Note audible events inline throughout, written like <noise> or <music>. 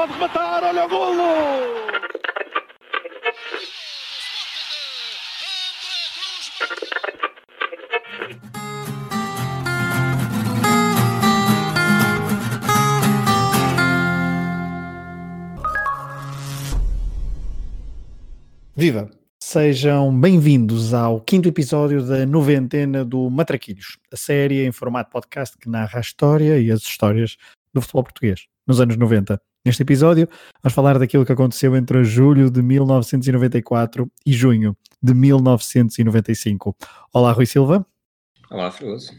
pode rematar, olha o golo! Viva! Sejam bem-vindos ao quinto episódio da noventena do Matraquilhos, a série em formato podcast que narra a história e as histórias do futebol português nos anos 90. Neste episódio, vamos falar daquilo que aconteceu entre julho de 1994 e junho de 1995. Olá, Rui Silva. Olá, Fruoso.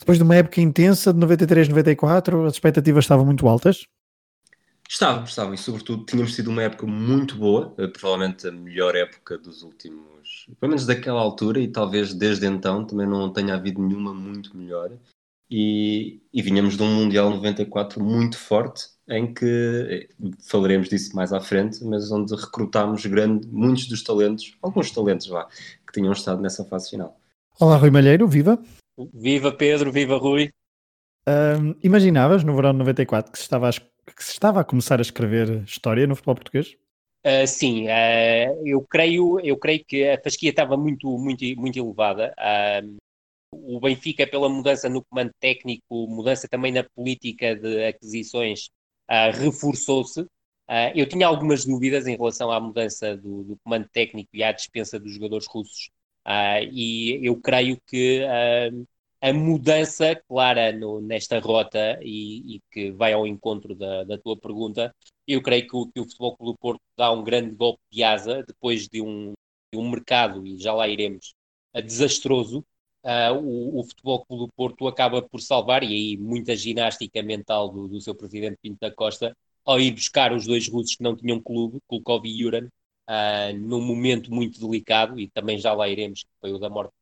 Depois de uma época intensa de 93-94, as expectativas estavam muito altas? Estavam, estavam, e sobretudo tínhamos tido uma época muito boa, eh, provavelmente a melhor época dos últimos, pelo menos daquela altura, e talvez desde então também não tenha havido nenhuma muito melhor. E, e vinhamos de um Mundial 94 muito forte, em que falaremos disso mais à frente, mas onde recrutámos grande, muitos dos talentos, alguns talentos lá, que tinham estado nessa fase final. Olá, Rui Malheiro, viva! Viva Pedro, viva Rui! Um, imaginavas no verão de 94 que se estava a que se estava a começar a escrever história no futebol português? Uh, sim, uh, eu creio, eu creio que a fasquia estava muito, muito, muito elevada. Uh, o Benfica, pela mudança no comando técnico, mudança também na política de aquisições, reforçou-se. eu tinha algumas dúvidas em relação à mudança do, do comando técnico e à dispensa dos jogadores russos. e eu creio que a mudança clara no, nesta rota e, e, que vai ao encontro da, da tua pergunta, eu creio que o, que o Futebol Clube do Porto dá um grande golpe de asa depois de um, de um mercado, e já lá iremos, desastroso. Uh, o, o, Futebol Clube do Porto acaba por salvar, e aí muita ginástica mental do, do seu presidente Pinto da Costa, ao ir buscar os dois russos que não tinham clube, Kulkov e Yuran, uh, num momento muito delicado, e também já lá iremos, que foi o da morte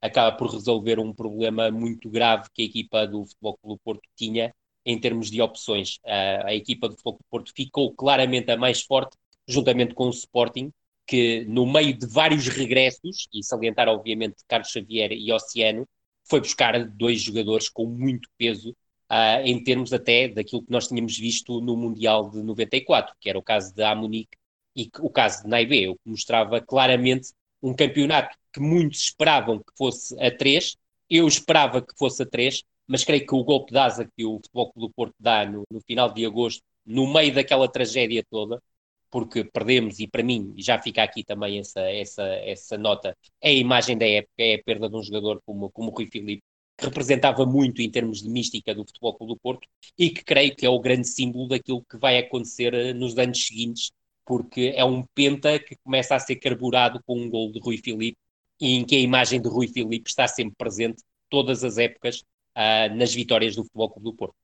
acaba por resolver um problema muito grave que a equipa do Futebol Clube Porto tinha em termos de opções. Uh, a equipa do Futebol Clube Porto ficou claramente a mais forte, juntamente com o Sporting, que no meio de vários regressos, e salientar obviamente Carlos Xavier e Oceano, foi buscar dois jogadores com muito peso uh, em termos até daquilo que nós tínhamos visto no Mundial de 94, que era o caso de Amunique e o caso de Naibé, o que mostrava claramente um campeonato que muitos esperavam que fosse a 3, eu esperava que fosse a 3, mas creio que o golpe de asa que o Futebol Clube do Porto dá no, no final de agosto, no meio daquela tragédia toda, porque perdemos, e para mim já fica aqui também essa, essa, essa nota, é a imagem da época, é a perda de um jogador como, como o Rui Filipe, que representava muito em termos de mística do Futebol Clube do Porto e que creio que é o grande símbolo daquilo que vai acontecer eh, nos anos seguintes porque é um penta que começa a ser carburado com um gol de Rui Filipe e em que a imagem de Rui Filipe está sempre presente todas as épocas uh, nas vitórias do Futebol Clube do Porto.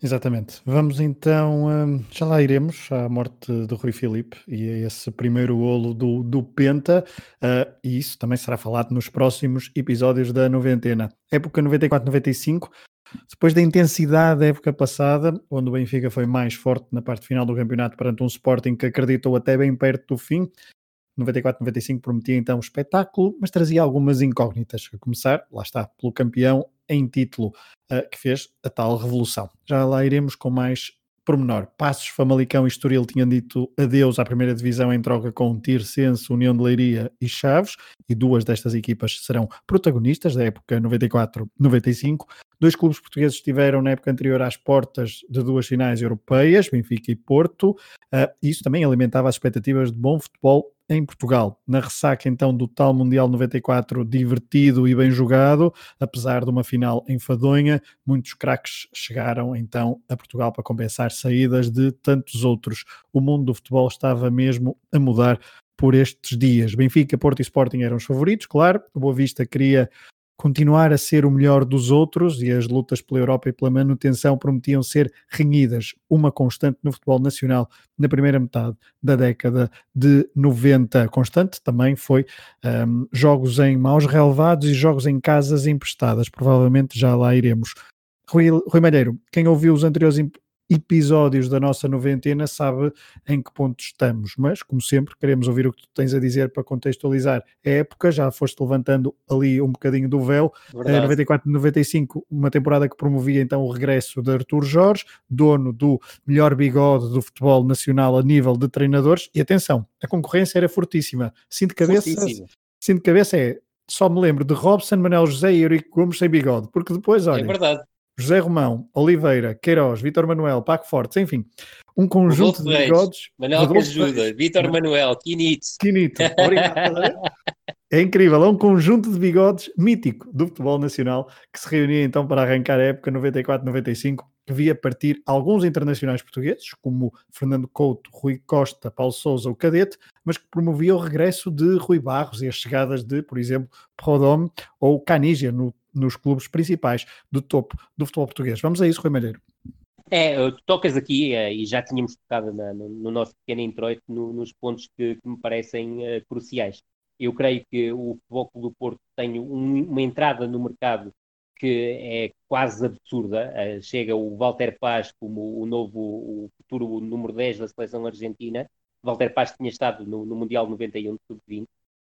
Exatamente. Vamos então, um, já lá iremos à morte de Rui Filipe e a esse primeiro golo do, do Penta, uh, e isso também será falado nos próximos episódios da noventena. Época 94-95, depois da intensidade da época passada, onde o Benfica foi mais forte na parte final do campeonato perante um Sporting que acreditou até bem perto do fim, 94-95 prometia então um espetáculo, mas trazia algumas incógnitas. A começar, lá está, pelo campeão em título, uh, que fez a tal revolução. Já lá iremos com mais pormenor. Passos, Famalicão e Estoril tinham dito adeus à primeira divisão em troca com Tirsense, União de Leiria e Chaves, e duas destas equipas serão protagonistas da época 94-95. Dois clubes portugueses estiveram na época anterior às portas de duas finais europeias, Benfica e Porto. Uh, isso também alimentava as expectativas de bom futebol em Portugal. Na ressaca então do tal Mundial 94 divertido e bem jogado, apesar de uma final enfadonha, muitos craques chegaram então a Portugal para compensar saídas de tantos outros. O mundo do futebol estava mesmo a mudar por estes dias. Benfica, Porto e Sporting eram os favoritos, claro. O Boa Vista queria continuar a ser o melhor dos outros e as lutas pela Europa e pela manutenção prometiam ser renhidas, uma constante no futebol nacional na primeira metade da década de 90. Constante também foi um, jogos em maus relevados e jogos em casas emprestadas, provavelmente já lá iremos. Rui, Rui Malheiro, quem ouviu os anteriores episódios da nossa noventena sabe em que ponto estamos. Mas, como sempre, queremos ouvir o que tu tens a dizer para contextualizar a época. Já foste levantando ali um bocadinho do véu. Eh, 94-95, uma temporada que promovia então o regresso de Artur Jorge, dono do melhor bigode do futebol nacional a nível de treinadores. E atenção, a concorrência era fortíssima. Sim de cabeça, de cabeça é só me lembro de Robson, Manuel José e Eurico Gomes sem bigode, porque depois, olha, é verdade. José Romão, Oliveira, Queiroz, Vitor Manuel, Paco Fortes, enfim, um conjunto Rodolfo de bigodes. Manuel Rodolfo Ajuda, Vitor Manuel, Quinito. Quinito, <laughs> obrigado. É incrível, é um conjunto de bigodes mítico do futebol nacional que se reunia então para arrancar a época 94-95, que via partir alguns internacionais portugueses, como Fernando Couto, Rui Costa, Paulo Souza, o Cadete, mas que promovia o regresso de Rui Barros e as chegadas de, por exemplo, Prodome ou Canígia no, nos clubes principais do topo do futebol português. Vamos a isso, Rui Malheiro. É, tu tocas aqui, eh, e já tínhamos tocado na, no, no, nosso pequeno introito, no, nos pontos que, que, me parecem uh, cruciais. Eu creio que o Futebol do Porto tem um, uma entrada no mercado que é quase absurda. Uh, chega o Walter Paz como o novo, o futuro número 10 da seleção argentina. Walter Paz tinha estado no, no Mundial 91 de Sub-20.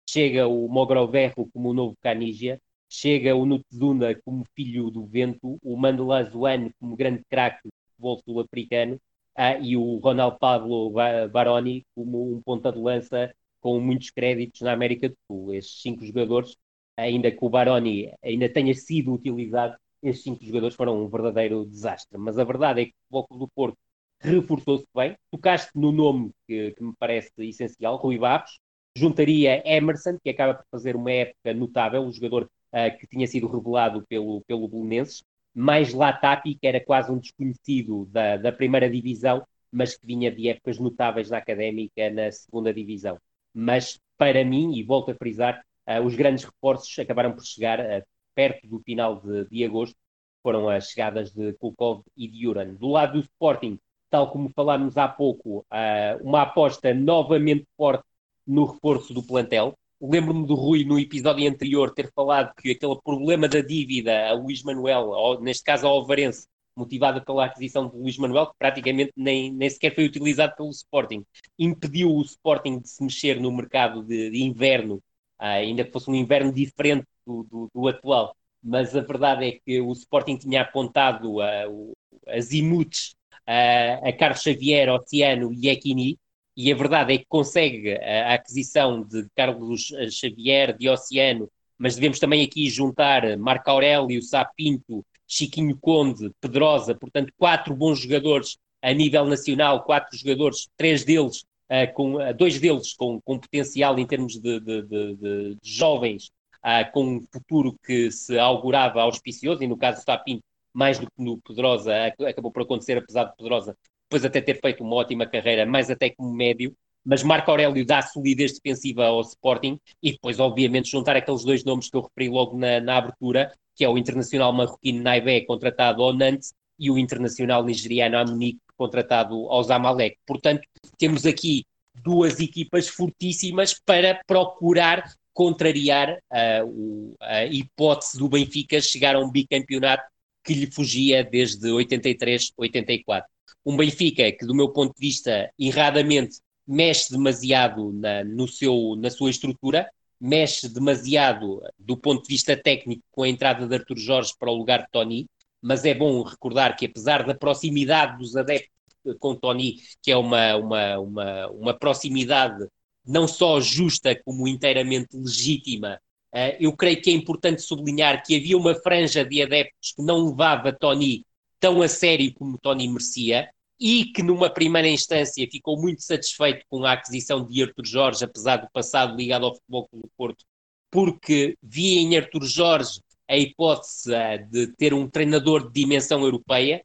Chega o Mogroverro como o novo Canígia. Chega o Nutzuna como filho do vento. O Mandela Zuane como grande craque do futebol sul-africano. Uh, e o Ronald Pablo Baroni como um ponta de lança com muitos créditos na América do Sul. Estes cinco jogadores, ainda que o Baroni ainda tenha sido utilizado, estes cinco jogadores foram um verdadeiro desastre. Mas a verdade é que o Futebol do Porto reforçou-se bem. Tocaste no nome que, que, me parece essencial, Rui Barros. Juntaria Emerson, que acaba por fazer uma época notável, um jogador uh, que tinha sido revelado pelo, pelo Belenenses. Mais Latapi, que era quase um desconhecido da, da primeira divisão, mas que vinha de épocas notáveis na académica na segunda divisão mas para mim, e volto a frisar, uh, os grandes reforços acabaram por chegar uh, perto do final de, de, agosto, foram as chegadas de Kulkov e de Uran. Do lado do Sporting, tal como falámos há pouco, uma aposta novamente forte no reforço do plantel. Lembro-me do Rui no episódio anterior ter falado que aquele problema da dívida a Luís Manuel, ou neste caso ao Alvarense, motivada pela aquisição de Luís Manuel, que praticamente nem, nem sequer foi utilizado pelo Sporting. Impediu o Sporting de se mexer no mercado de, de inverno, uh, ainda que fosse um inverno diferente do, do, do, atual. Mas a verdade é que o Sporting tinha apontado uh, as imutes uh, a Carlos Xavier, Oceano e Equini, e a verdade é que consegue a aquisição de Carlos Xavier, de Oceano, mas devemos também aqui juntar Marco Aurélio, Sapinto, Chiquinho Conde, Pedrosa, portanto, quatro bons jogadores a nível nacional, quatro jogadores, três deles, uh, com, uh, dois deles com, com potencial em termos de, de, de, de jovens, uh, com um futuro que se augurava auspicioso, e no caso do Sapinto, mais do que no Pedrosa, acabou por acontecer, apesar de Pedrosa depois até ter feito uma ótima carreira, mais até como médio, mas Marco Aurélio dá solidez defensiva ao Sporting e depois, obviamente, juntar aqueles dois nomes que eu referi logo na, na abertura, que é o internacional marroquino Naibé, contratado ao Nantes, e o internacional nigeriano Amunique, contratado ao Zamalek. Portanto, temos aqui duas equipas fortíssimas para procurar contrariar uh, a hipótese do Benfica chegar a um bicampeonato que lhe fugia desde 83-84. Um Benfica que, do meu ponto de vista, erradamente mexe demasiado na, no seu, na sua estrutura, mexe demasiado do ponto de vista técnico com a entrada de Artur Jorge para o lugar de Tony, mas é bom recordar que apesar da proximidade dos adeptos com Tony, que é uma, uma, uma, uma proximidade não só justa como inteiramente legítima, uh, eu creio que é importante sublinhar que havia uma franja de adeptos que não levava Tony tão a sério como Tony merecia, e que numa primeira instância ficou muito satisfeito com a aquisição de Artur Jorge, apesar do passado ligado ao Futebol do Porto, porque via em Artur Jorge a hipótese eh, de ter um treinador de dimensão europeia,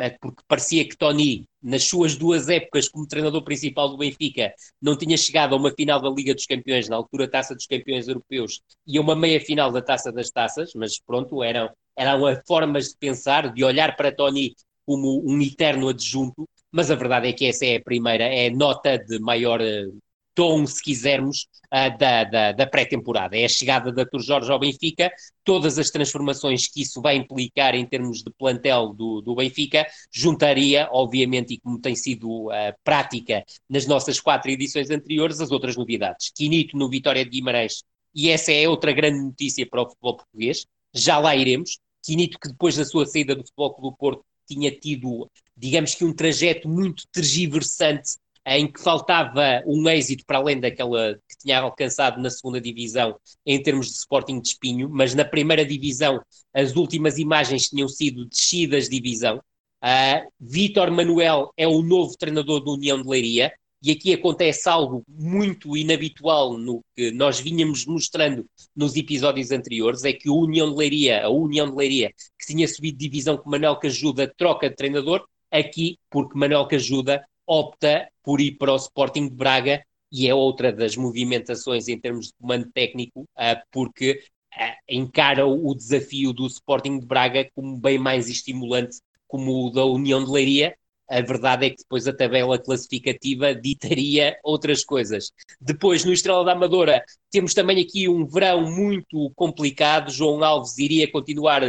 eh, porque parecia que Tony, nas suas duas épocas como treinador principal do Benfica, não tinha chegado a uma final da Liga dos Campeões, na altura Taça dos Campeões Europeus, e a uma meia final da Taça das Taças, mas pronto, eram, eram formas de pensar, de olhar para Tony como um eterno adjunto, mas a verdade é que essa é a primeira, é nota de maior eh, tom, se quisermos, uh, da, da, da pré-temporada. É a chegada da Tur Jorge ao Benfica, todas as transformações que isso vai implicar em termos de plantel do, do Benfica, juntaria, obviamente, e como tem sido uh, prática nas nossas quatro edições anteriores, as outras novidades. Quinito no Vitória de Guimarães, e essa é outra grande notícia para o futebol português, já lá iremos. Quinito, que depois da sua saída do Futebol Clube do Porto, tinha tido, digamos que um trajeto muito tergiversante em que faltava um êxito para além daquela que tinha alcançado na segunda divisão em termos de Sporting de Espinho, mas na primeira divisão as últimas imagens tinham sido descidas de divisão. Uh, Vítor Manuel é o novo treinador do União de Leiria, e aqui acontece algo muito inabitual no que nós vinhamos mostrando nos episódios anteriores, é que a União de Leiria, a União de Leiria, que tinha subido divisão com Manuel Cajuda, troca de treinador, aqui, porque Manuel Cajuda opta por ir para o Sporting de Braga e é outra das movimentações em termos de comando técnico, ah, porque ah, encara o desafio do Sporting de Braga como bem mais estimulante como o da União de Leiria, a verdade é que depois a tabela classificativa ditaria outras coisas. Depois, no Estrela da Amadora, temos também aqui um verão muito complicado. João Alves iria continuar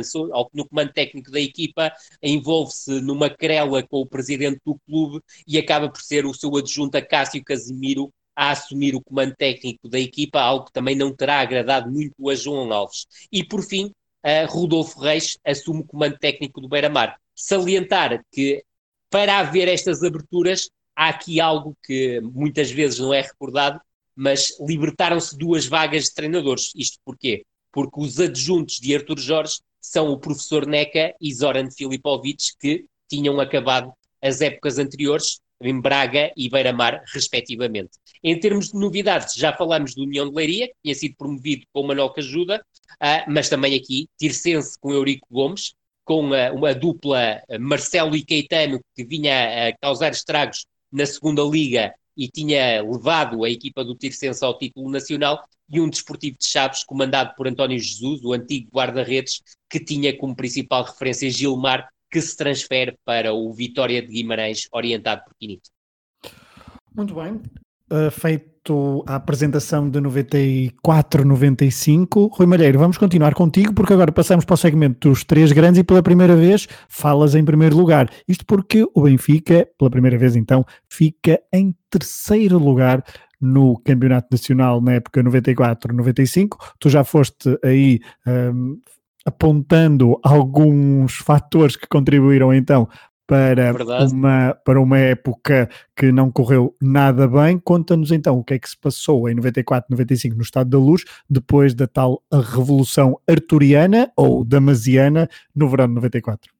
no comando técnico da equipa, envolve-se numa querela com o presidente do clube e acaba por ser o seu adjunto Cássio Casimiro a assumir o comando técnico da equipa, algo que também não terá agradado muito a João Alves. E por fim, Rodolfo Reis assume o comando técnico do Beira-Mar. Salientar que para haver estas aberturas, há aqui algo que muitas vezes não é recordado, mas libertaram-se duas vagas de treinadores. Isto porquê? Porque os adjuntos de Artur Jorge são o professor Neca e Zoran Filipovic, que tinham acabado as épocas anteriores em Braga e Beira-Mar, respectivamente. Em termos de novidades, já falamos do União de Leiria, que tinha sido promovido com Manuel Cajuda, uh, mas também aqui Tircense com Eurico Gomes, com a, uma dupla Marcelo e Caetano, que vinha a causar estragos na segunda liga e tinha levado a equipa do Tircense ao título nacional, e um desportivo de Chaves comandado por António Jesus, o antigo guarda-redes, que tinha como principal referência Gilmar, que se transfere para o Vitória de Guimarães, orientado por Quinito. Muito bem. Uh, feito a apresentação de 94, 95. Rui Malheiro, vamos continuar contigo porque agora passamos para o segmento dos três grandes e pela primeira vez falas em primeiro lugar. Isto porque o Benfica, pela primeira vez então, fica em terceiro lugar no Campeonato Nacional na época 94-95. Tu já foste aí um, apontando alguns fatores que contribuíram então para uma, para uma época que não correu nada bem. Conta-nos então o que é que se passou em 94, 95 no Estado da Luz, depois da tal Revolução Arturiana ou Damasiana no verão de 94.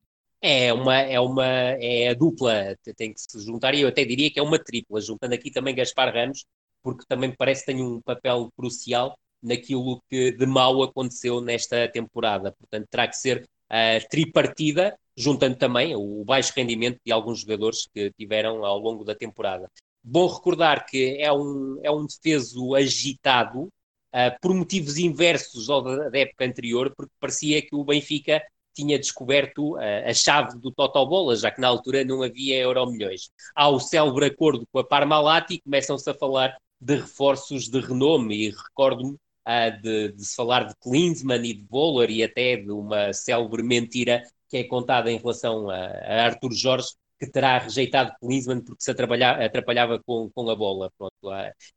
É uma, é uma é a dupla, tem que se juntar, e eu até diria que é uma tripla, juntando aqui também Gaspar Ramos, porque também parece que tem um papel crucial naquilo que de mal aconteceu nesta temporada. Portanto, terá que ser a tripartida juntando também o baixo rendimento de alguns jogadores que tiveram ao longo da temporada. Bom recordar que é um, é um defeso agitado uh, por motivos inversos ao da, da, época anterior, porque parecia que o Benfica tinha descoberto uh, a chave do Totobola, já que na altura não havia euro milhões. Há o célebre acordo com a Parmalat e começam-se a falar de reforços de renome, e recordo-me uh, de, de, se falar de Klinsmann e de Bowler e até de uma célebre mentira que é contada em relação a, a Arthur Jorge, que terá rejeitado Klinsmann porque se atrapalhava com, com a bola. Pronto,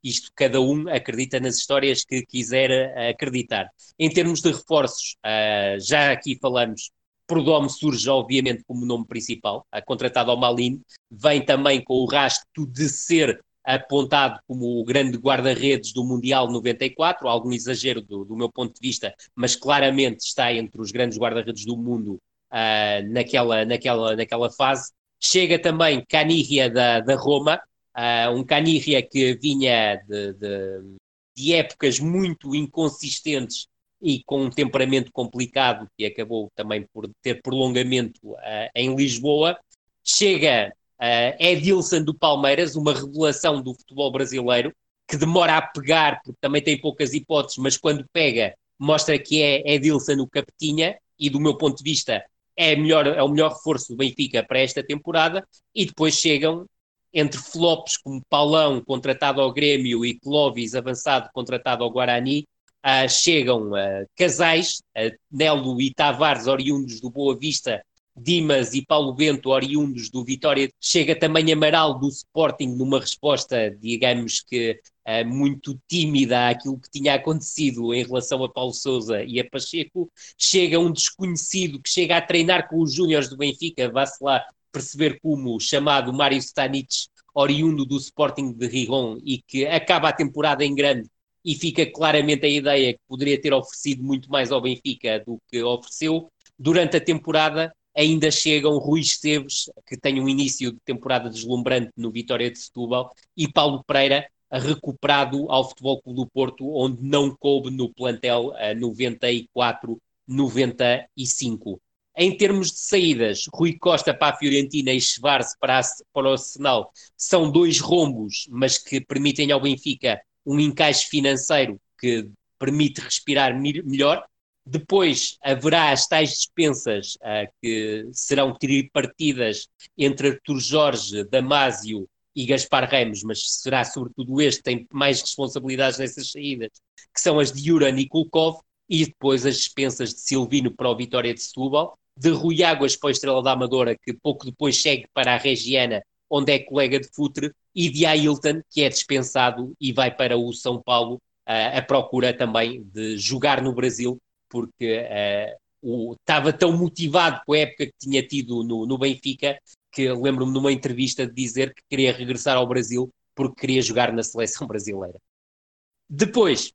isto cada um acredita nas histórias que quiser acreditar. Em termos de reforços, uh, já aqui falamos, Prodome surge obviamente como nome principal, contratado ao Malin, vem também com o rastro de ser apontado como o grande guarda-redes do Mundial 94, algum exagero do, do meu ponto de vista, mas claramente está entre os grandes guarda-redes do mundo uh, naquela, naquela, naquela fase. Chega também Caniglia da, da Roma, uh, um Caniglia que vinha de, de, de, épocas muito inconsistentes e com um temperamento complicado, que acabou também por ter prolongamento uh, em Lisboa. Chega uh, Edilson do Palmeiras, uma revelação do futebol brasileiro, que demora a pegar, porque também tem poucas hipóteses, mas quando pega, mostra que é Edilson o capetinha, e do meu ponto de vista, é, melhor, é o melhor reforço do Benfica para esta temporada e depois chegam entre flops como Paulão, contratado ao Grêmio, e Clovis, avançado, contratado ao Guarani, uh, chegam uh, casais, uh, Nelo e Tavares, oriundos do Boa Vista, Dimas e Paulo Bento, oriundos do Vitória. Chega também Amaral do Sporting numa resposta, digamos que uh, muito tímida àquilo que tinha acontecido em relação a Paulo Souza e a Pacheco. Chega um desconhecido que chega a treinar com os Júniores do Benfica, vá-se lá perceber como, chamado Mário Stanic, oriundo do Sporting de Rigon e que acaba a temporada em grande e fica claramente a ideia que poderia ter oferecido muito mais ao Benfica do que ofereceu. Durante a temporada ainda chegam Rui Esteves, que tem um início de temporada deslumbrante no Vitória de Setúbal, e Paulo Pereira, recuperado ao Futebol Clube do Porto, onde não coube no plantel 94-95. Em termos de saídas, Rui Costa para a Fiorentina e Schwarz para, a, para o Arsenal são dois rombos, mas que permitem ao Benfica um encaixe financeiro que permite respirar melhor. Depois haverá as tais dispensas uh, que serão tripartidas entre Artur Jorge, Damásio e Gaspar Ramos, mas será sobretudo este tem mais responsabilidades nessas saídas, que são as de Yuran e Kulkov, e depois as dispensas de Silvino para o Vitória de Setúbal, de Rui Águas para o Estrela da Amadora, que pouco depois segue para a Regiana, onde é colega de futre, e de Ailton, que é dispensado e vai para o São Paulo, uh, à procura também de jogar no Brasil, porque uh, estava tão motivado com a época que tinha tido no, no Benfica que lembro-me numa entrevista de dizer que queria regressar ao Brasil porque queria jogar na seleção <laughs> brasileira. Depois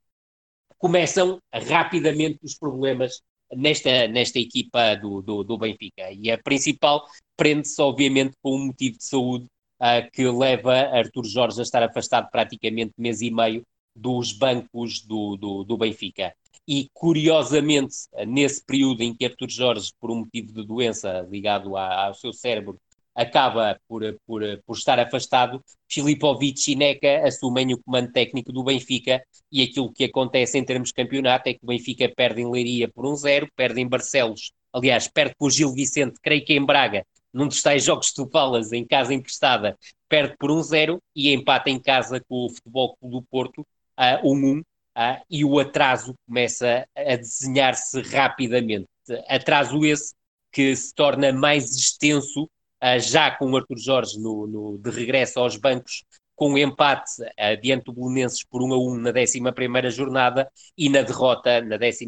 começam rapidamente os problemas nesta, nesta equipa do, do, do Benfica e a principal prende-se obviamente com um motivo de saúde uh, que leva Artur Jorge a estar afastado praticamente mês e meio dos bancos do, do, do Benfica. E curiosamente, nesse período em que Artur Jorge, por um motivo de doença ligado ao seu cérebro, acaba por, por, por estar afastado, Filipovic e Neca assumem o comando técnico do Benfica e aquilo que acontece em termos de campeonato é que o Benfica perde em Leiria por um zero, perde em Barcelos, aliás, perde com o Gil Vicente, creio que em Braga, num dos tais jogos do Palas, em casa emprestada, perde por um zero e empata em casa com o Futebol Clube do Porto, uh, um 1, ah, e o atraso começa a desenhar-se rapidamente. Atraso esse que se torna mais extenso ah, já com o Arthur Jorge no, no, de regresso aos bancos, com o empate diante do Belenenses por 1 a 1 na 11 jornada e na derrota na 13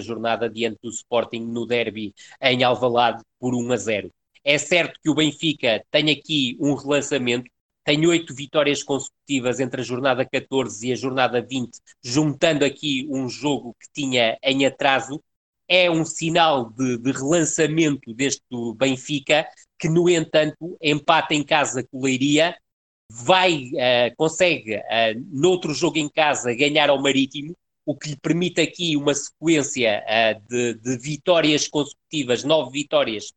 jornada diante do Sporting no derby em Alvalade por 1 a 0. É certo que o Benfica tem aqui um relançamento, tem oito vitórias consecutivas entre a jornada 14 e a jornada 20, juntando aqui um jogo que tinha em atraso. É um sinal de, de relançamento deste Benfica, que, no entanto, empata em casa com Leiria, vai, uh, consegue, uh, noutro jogo em casa, ganhar ao Marítimo, o que lhe permite aqui uma sequência uh, de, de, vitórias consecutivas, nove vitórias,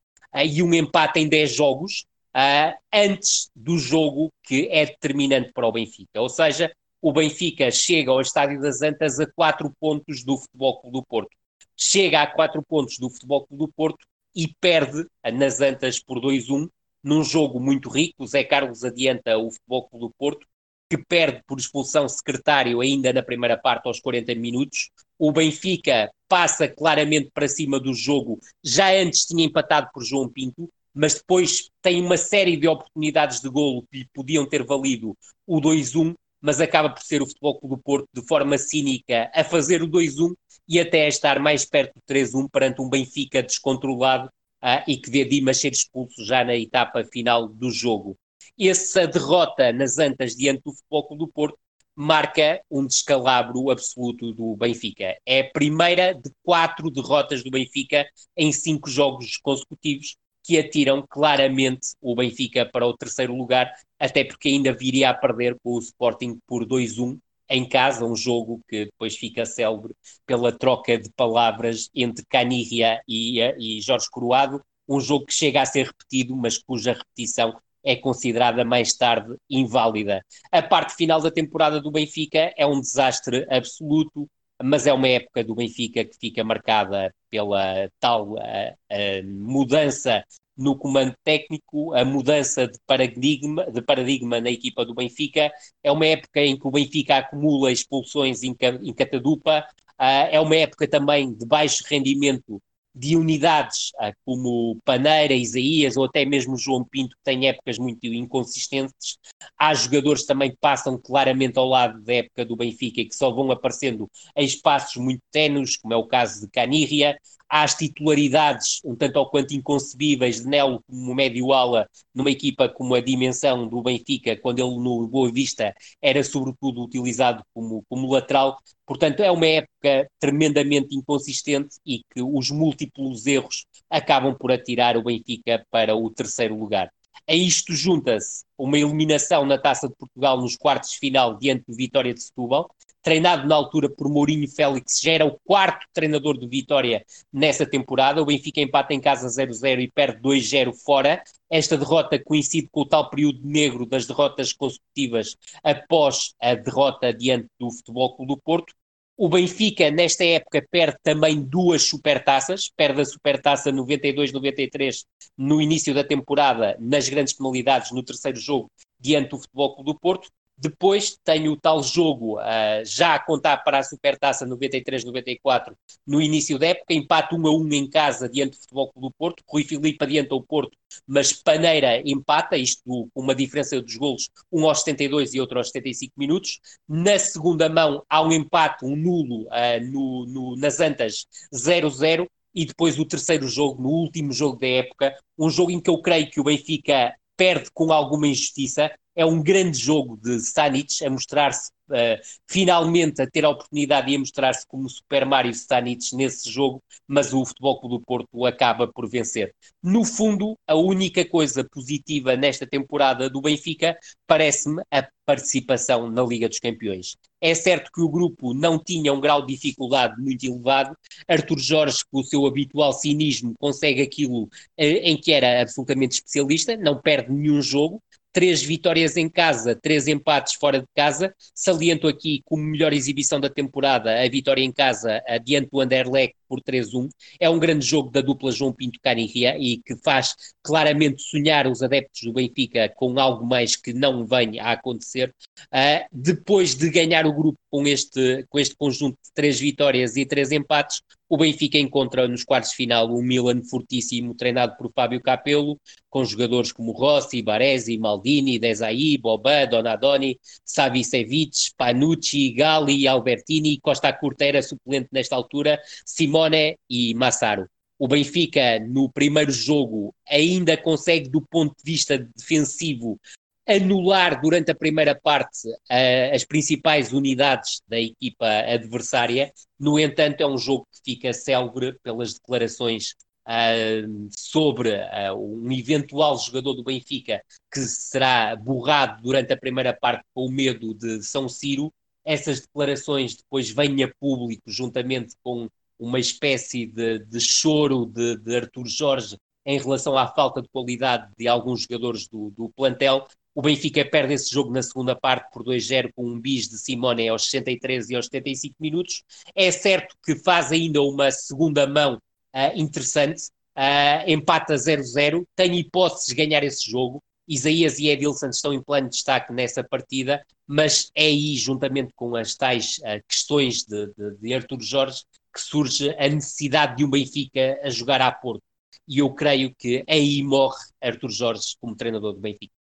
e um empate em dez jogos, uh, antes do jogo que é determinante para o Benfica. Ou seja, o Benfica chega ao Estádio das Antas a quatro pontos do Futebol Clube do Porto. Chega a quatro pontos do Futebol Clube do Porto e perde nas Antas por 2-1, num jogo muito rico. O Zé Carlos adianta o Futebol Clube do Porto, que perde por expulsão secretário ainda na primeira parte aos 40 minutos. O Benfica passa claramente para cima do jogo, já antes tinha empatado por João Pinto, mas depois tem uma série de oportunidades de golo que podiam ter valido o 2-1, mas acaba por ser o Futebol Clube do Porto de forma cínica a fazer o 2-1 e até a estar mais perto do 3-1 perante um Benfica descontrolado uh, e que vê Dimas ser expulso já na etapa final do jogo. Essa derrota nas Antas diante do Futebol Clube do Porto marca um descalabro absoluto do Benfica. É a primeira de quatro derrotas do Benfica em cinco jogos consecutivos que atiram claramente o Benfica para o terceiro lugar, até porque ainda viria a perder com o Sporting por 2-1 em casa, um jogo que depois fica célebre pela troca de palavras entre Canirria e, e Jorge Coroado, um jogo que chega a ser repetido, mas cuja repetição é considerada mais tarde inválida. A parte final da temporada do Benfica é um desastre absoluto, mas é uma época do Benfica que fica marcada pela tal a, a mudança no comando técnico, a mudança de paradigma, de paradigma na equipa do Benfica. É uma época em que o Benfica acumula expulsões em, em catadupa, uh, é uma época também de baixo rendimento de unidades uh, como Paneira, Isaías ou até mesmo João Pinto, que tem épocas muito inconsistentes. Há jogadores também que passam claramente ao lado da época do Benfica e que só vão aparecendo em espaços muito tenos, como é o caso de Canirria às titularidades um tanto ou quanto inconcebíveis de Nelo como médio-ala numa equipa como a dimensão do Benfica, quando ele no Boa Vista era sobretudo utilizado como, como lateral. Portanto, é uma época tremendamente inconsistente e que os múltiplos erros acabam por atirar o Benfica para o terceiro lugar. A isto junta-se uma eliminação na Taça de Portugal nos quartos de final diante do Vitória de Setúbal, treinado na altura por Mourinho Félix, já era o quarto treinador do Vitória nessa temporada. O Benfica empata em casa 0-0 e perde 2-0 fora. Esta derrota coincide com o tal período negro das derrotas consecutivas após a derrota diante do Futebol Clube do Porto. O Benfica, nesta época, perde também duas supertaças. Perde a supertaça 92-93 no início da temporada, nas grandes penalidades, no terceiro jogo, diante do Futebol Clube do Porto. Depois tem o tal jogo uh, já a contar para a Supertaça 93-94 no início da época, empate 1 a 1 em casa diante do Futebol Clube do Porto, Rui Filipe adianta o Porto, mas Paneira empata, isto com uma diferença dos golos, um aos 72 e outro aos 75 minutos. Na segunda mão há um empate, um nulo uh, no, no, nas Antas 0-0 e depois o terceiro jogo, no último jogo da época, um jogo em que eu creio que o Benfica perde com alguma injustiça, é um grande jogo de Stanic a mostrar-se uh, finalmente a ter a oportunidade de mostrar-se como Super Mario Stanic nesse jogo, mas o Futebol Clube do Porto acaba por vencer. No fundo, a única coisa positiva nesta temporada do Benfica parece-me a participação na Liga dos Campeões. É certo que o grupo não tinha um grau de dificuldade muito elevado. Arthur Jorge, com o seu habitual cinismo, consegue aquilo eh, em que era absolutamente especialista, não perde nenhum jogo, três vitórias em casa, três empates fora de casa. Saliento aqui como melhor exibição da temporada a vitória em casa diante do Anderlecht por 3-1. É um grande jogo da dupla João Pinto Canirria e que faz claramente sonhar os adeptos do Benfica com algo mais que não venha a acontecer. Uh, depois de ganhar o grupo com este, com este conjunto de três vitórias e três empates, o Benfica encontra nos quartos de final um Milan fortíssimo, treinado por Fábio Capello, com jogadores como Rossi, Baresi, Maldini, Desai, Boban, Donadoni, Savicevic, Panucci, Gali, Albertini, Costa Curta era suplente nesta altura, Simone e Massaro. O Benfica, no primeiro jogo, ainda consegue, do ponto de vista defensivo, anular durante a primeira parte uh, as principais unidades da equipa adversária. No entanto, é um jogo que fica célebre pelas declarações uh, sobre uh, um eventual jogador do Benfica que será borrado durante a primeira parte com o medo de São Ciro. Essas declarações depois vêm a público juntamente com uma espécie de, de choro de, de Artur Jorge em relação à falta de qualidade de alguns jogadores do, do plantel, o Benfica perde esse jogo na segunda parte por 2-0 com um bis de Simone aos 63 e aos 75 minutos. É certo que faz ainda uma segunda mão uh, interessante, uh, empata 0-0, tem hipóteses de ganhar esse jogo. Isaías e Edilson estão em plano de destaque nessa partida, mas é aí, juntamente com as tais uh, questões de, de, de Artur Jorge, que surge a necessidade de um Benfica a jogar a Porto. E eu creio que aí morre Artur Jorge como treinador do Benfica.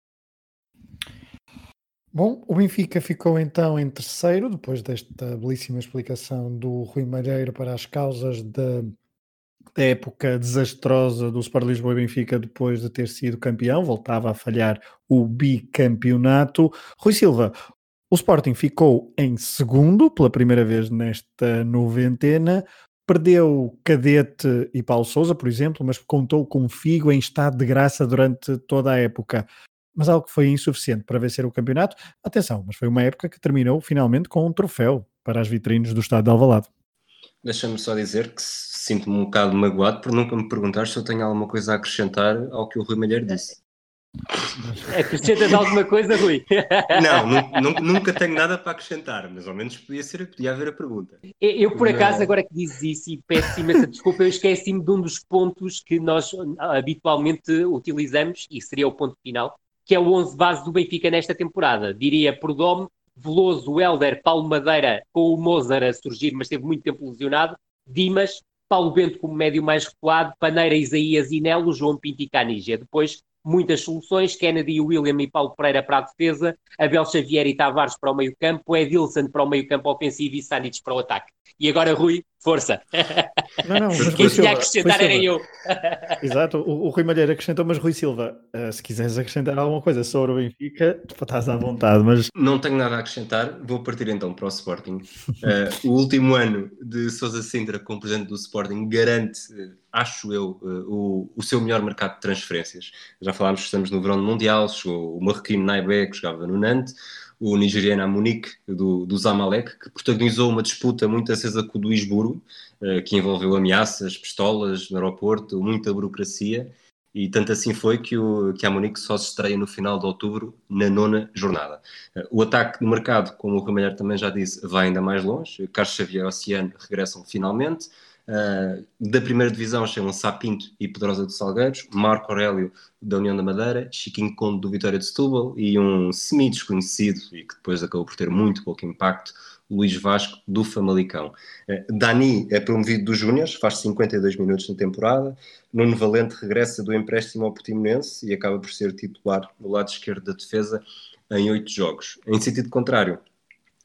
Bom, o Benfica ficou então em terceiro, depois desta belíssima explicação do Rui Malheiro para as causas da, época desastrosa do Sport Lisboa e Benfica depois de ter sido campeão, voltava a falhar o bicampeonato. Rui Silva, o Sporting ficou em segundo pela primeira vez nesta noventena, perdeu Cadete e Paulo Souza, por exemplo, mas contou com Figo em estado de graça durante toda a época mas algo que foi insuficiente para vencer o campeonato. Atenção, mas foi uma época que terminou finalmente com um troféu para as vitrines do estado de Alvalade. Deixa-me só dizer que sinto-me um bocado magoado por nunca me perguntar se eu tenho alguma coisa a acrescentar ao que o Rui Malheiro disse. Acrescentas alguma coisa, Rui? Não, nunca tenho nada para acrescentar, mas ao menos podia, ser, podia haver a pergunta. Eu, por acaso, agora que dizes isso, e peço imensa desculpa, eu esqueci-me de um dos pontos que nós habitualmente utilizamos, e seria o ponto final, que é o 11 base do Benfica nesta temporada. Diria Prodome, Veloso, Helder, Paulo Madeira, com o Mozart a surgir, mas teve muito tempo lesionado, Dimas, Paulo Bento como médio mais recuado, Paneira, Isaías e Nelo, João Pinto e Canigia. Depois muitas soluções, Kennedy, William e Paulo Pereira para a defesa, Abel Xavier e Tavares para o meio campo, Edilson para o meio campo ofensivo e Sanic para o ataque. E agora, Rui, força. Não, não, mas Quem tinha a acrescentar era eu. Exato, o, o, Rui Malheiro acrescentou, mas Rui Silva, uh, se quiseres acrescentar alguma coisa sobre o Benfica, estás à vontade, mas... Não tenho nada a acrescentar, vou partir então para o Sporting. Uh, o último ano de Sousa Sintra como presidente do Sporting garante, uh, acho eu, o, o seu melhor mercado de transferências. Já falámos que estamos no verão do Mundial, chegou o Marroquino Naibé, que jogava no Nantes, o nigeriano Amunique, do, do Zamalek, que protagonizou uma disputa muito acesa com o do Isburgo, uh, que envolveu ameaças, pistolas no aeroporto, muita burocracia, e tanto assim foi que, o, que a Amunique só se estreia no final de outubro, na nona jornada. Uh, o ataque no mercado, como o Ramalher também já disse, vai ainda mais longe. Carlos Xavier e Oceano regressam finalmente. Uh, da primeira divisão chegam Sapinto e Pedrosa dos Salgueiros, Marco Aurélio da União da Madeira, Chiquinho Conde do Vitória de Setúbal e um semi-desconhecido e que depois acabou por ter muito pouco impacto, Luís Vasco do Famalicão. Uh, Dani é promovido dos Júniors, faz 52 minutos na temporada. Nuno Valente regressa do empréstimo ao Portimonense e acaba por ser titular no lado esquerdo da defesa em oito jogos. Em sentido contrário,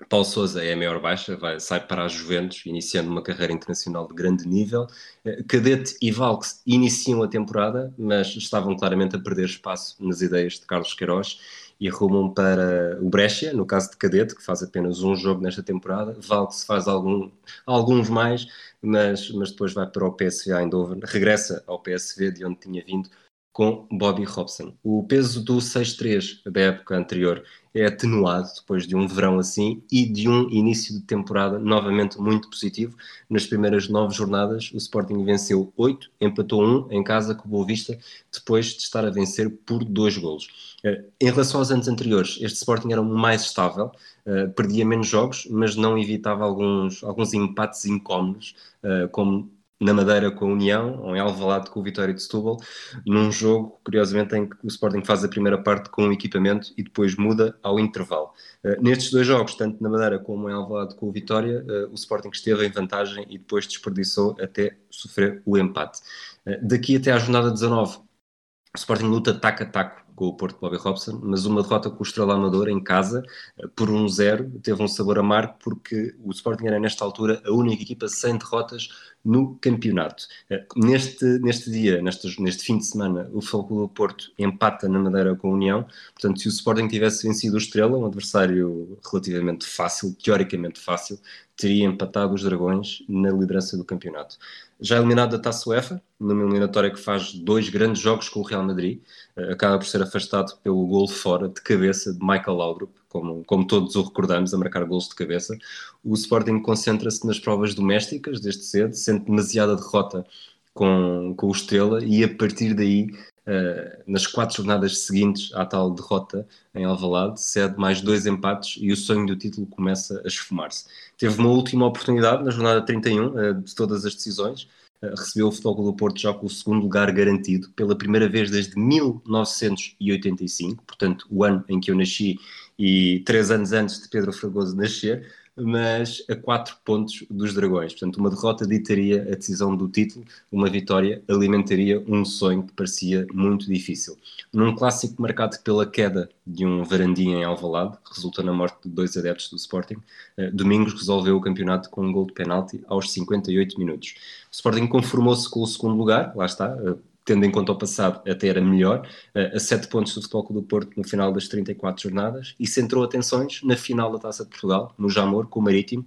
Paulo Sousa é a maior baixa, vai, sai para a Juventus, iniciando uma carreira internacional de grande nível. Eh, Cadete e Valks iniciam a temporada, mas estavam claramente a perder espaço nas ideias de Carlos Queiroz e rumam para o Brescia, no caso de Cadete, que faz apenas um jogo nesta temporada. Valks faz algum, alguns mais, mas, mas depois vai para o PSV Eindhoven, regressa ao PSV de onde tinha vindo com Bobby Robson. O peso do 6-3 da época anterior é atenuado depois de um verão assim e de um início de temporada novamente muito positivo. Nas primeiras nove jornadas, o Sporting venceu oito, empatou um em casa com o Boa Vista, depois de estar a vencer por dois golos. Eh, em relação aos anos anteriores, este Sporting era mais estável, eh, perdia menos jogos, mas não evitava alguns, alguns empates incómodos, eh, como na Madeira com a União, ou em Alvalade com o Vitória de Setúbal, num jogo, curiosamente, em que o Sporting faz a primeira parte com o equipamento e depois muda ao intervalo. Uh, nestes dois jogos, tanto na Madeira como em Alvalade com o Vitória, uh, o Sporting esteve em vantagem e depois desperdiçou até sofrer o empate. Uh, daqui até à jornada 19, o Sporting luta taco a taco com o Porto Bobby Robson, mas uma derrota com o Estrela Amador em casa, eh, por 1-0, um teve um sabor amargo porque o Sporting era nesta altura a única equipa sem derrotas no campeonato. Eh, neste, neste dia, neste, neste fim de semana, o Futebol do Porto empata na Madeira com a União, portanto se o Sporting tivesse vencido o Estrela, um adversário relativamente fácil, teoricamente fácil, teria empatado os Dragões na liderança do campeonato. Já eliminado da Taça UEFA, numa eliminatória que faz dois grandes jogos com o Real Madrid, eh, acaba por ser afastado pelo gol fora de cabeça de Michael Laudrup, como, como todos o recordamos, a marcar gols de cabeça. O Sporting concentra-se nas provas domésticas desde cedo, sente demasiada derrota com, com o Estrela e a partir daí Uh, nas quatro jornadas seguintes à tal derrota em Alvalade, cede mais dois empates e o sonho do título começa a esfumar-se. Teve uma última oportunidade na jornada 31 uh, eh, de todas as decisões, uh, recebeu o Futebol do Porto já com o segundo lugar garantido pela primeira vez desde 1985, portanto o ano em que eu nasci e três anos antes de Pedro Fragoso nascer, mas a quatro pontos dos Dragões. Portanto, uma derrota ditaria a decisão do título, uma vitória alimentaria um sonho que parecia muito difícil. Num clássico marcado pela queda de um varandinha em Alvalade, que resulta na morte de dois adeptos do Sporting, eh, Domingos resolveu o campeonato com um gol de penalti aos 58 minutos. O Sporting conformou-se com o segundo lugar, lá está, eh, tendo em conta o passado, até era melhor, uh, a 7 pontos do Futebol Clube do Porto no final das 34 jornadas e centrou atenções na final da Taça de Portugal, no Jamor, com o Marítimo,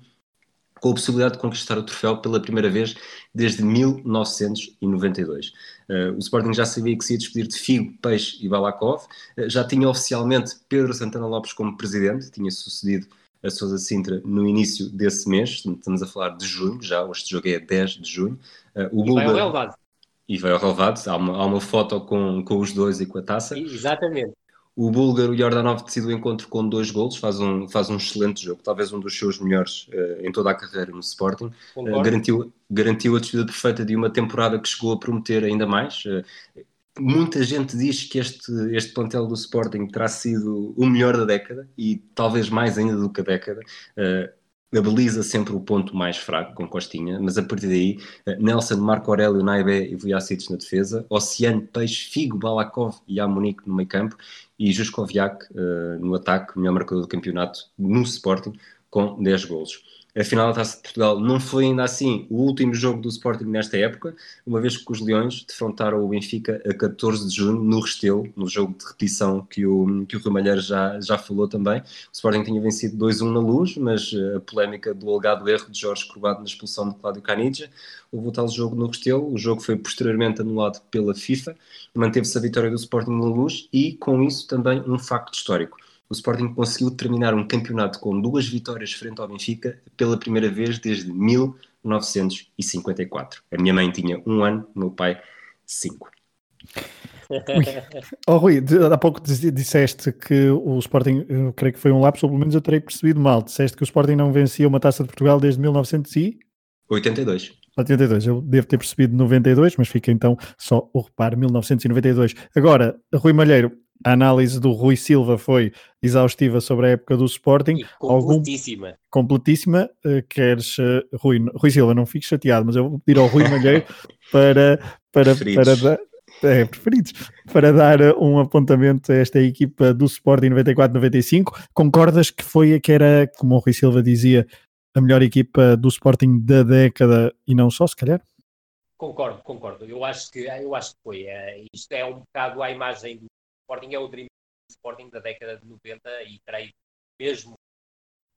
com a possibilidade de conquistar o troféu pela primeira vez desde 1992. Uh, eh, o Sporting já sabia que se ia despedir de Figo, Peixe e Balakov, uh, já tinha oficialmente Pedro Santana Lopes como presidente, tinha sucedido a Sousa Sintra no início desse mês, estamos a falar de junho, já este jogo é 10 de junho. Uh, o e vai ao e vai ao relevado. Há uma, há uma foto com, com os dois e com a taça. Exatamente. O búlgaro Jordanov decide o encontro com dois golos, faz um, faz um excelente jogo, talvez um dos seus melhores uh, em toda a carreira no Sporting. Uh, garantiu, garantiu a despedida perfeita de uma temporada que chegou a prometer ainda mais. Uh, muita gente diz que este, este plantel do Sporting terá sido o melhor da década e talvez mais ainda do que a década. Uh, a sempre o ponto mais fraco, com Costinha, mas a partir daí, Nelson, Marco Aurélio, Naibé e Vujacic na defesa, Oceano, Peixe, Figo, Balakov e Amunique no meio campo e Juskoviak uh, no ataque, melhor marcador do campeonato no Sporting, com 10 golos. A final da Taça de Portugal não foi ainda assim o último jogo do Sporting nesta época, uma vez que os Leões defrontaram o Benfica a 14 de junho no Restelo, no jogo de repetição que o, que o Ramalheiro já, já falou também. O Sporting tinha vencido 2-1 na luz, mas eh, a polémica do alegado erro de Jorge Corbado na expulsão de Cláudio Canidja houve o tal jogo no Restelo. O jogo foi posteriormente anulado pela FIFA, manteve-se a vitória do Sporting na luz e, com isso, também um facto histórico o Sporting conseguiu terminar um campeonato com duas vitórias frente ao Benfica pela primeira vez desde 1954. A minha mãe tinha um ano, o meu pai cinco. <laughs> oh, Rui, há pouco disseste que o Sporting, eu creio que foi um lapso, ou pelo menos eu terei percebido mal. Disseste que o Sporting não vencia uma taça de Portugal desde 1982. 82, eu devo ter percebido 92, mas fica então só o reparo 1992. Agora, Rui Malheiro, a análise do Rui Silva foi exaustiva sobre a época do Sporting. E completíssima. Algum, completíssima. Uh, queres, uh, Rui, Rui Silva, não fiques chateado, mas eu vou pedir ao Rui Malheiro <laughs> para, para, para, para é, preferidos, para dar um apontamento a esta equipa do Sporting 94-95. Concordas que foi a que era, como o Rui Silva dizia, a melhor equipa do Sporting da década e não só, se calhar? Concordo, concordo. Eu acho que, eu acho que foi. Isto é um bocado a imagem do Sporting é o Dream Sporting da década de 90 e creio mesmo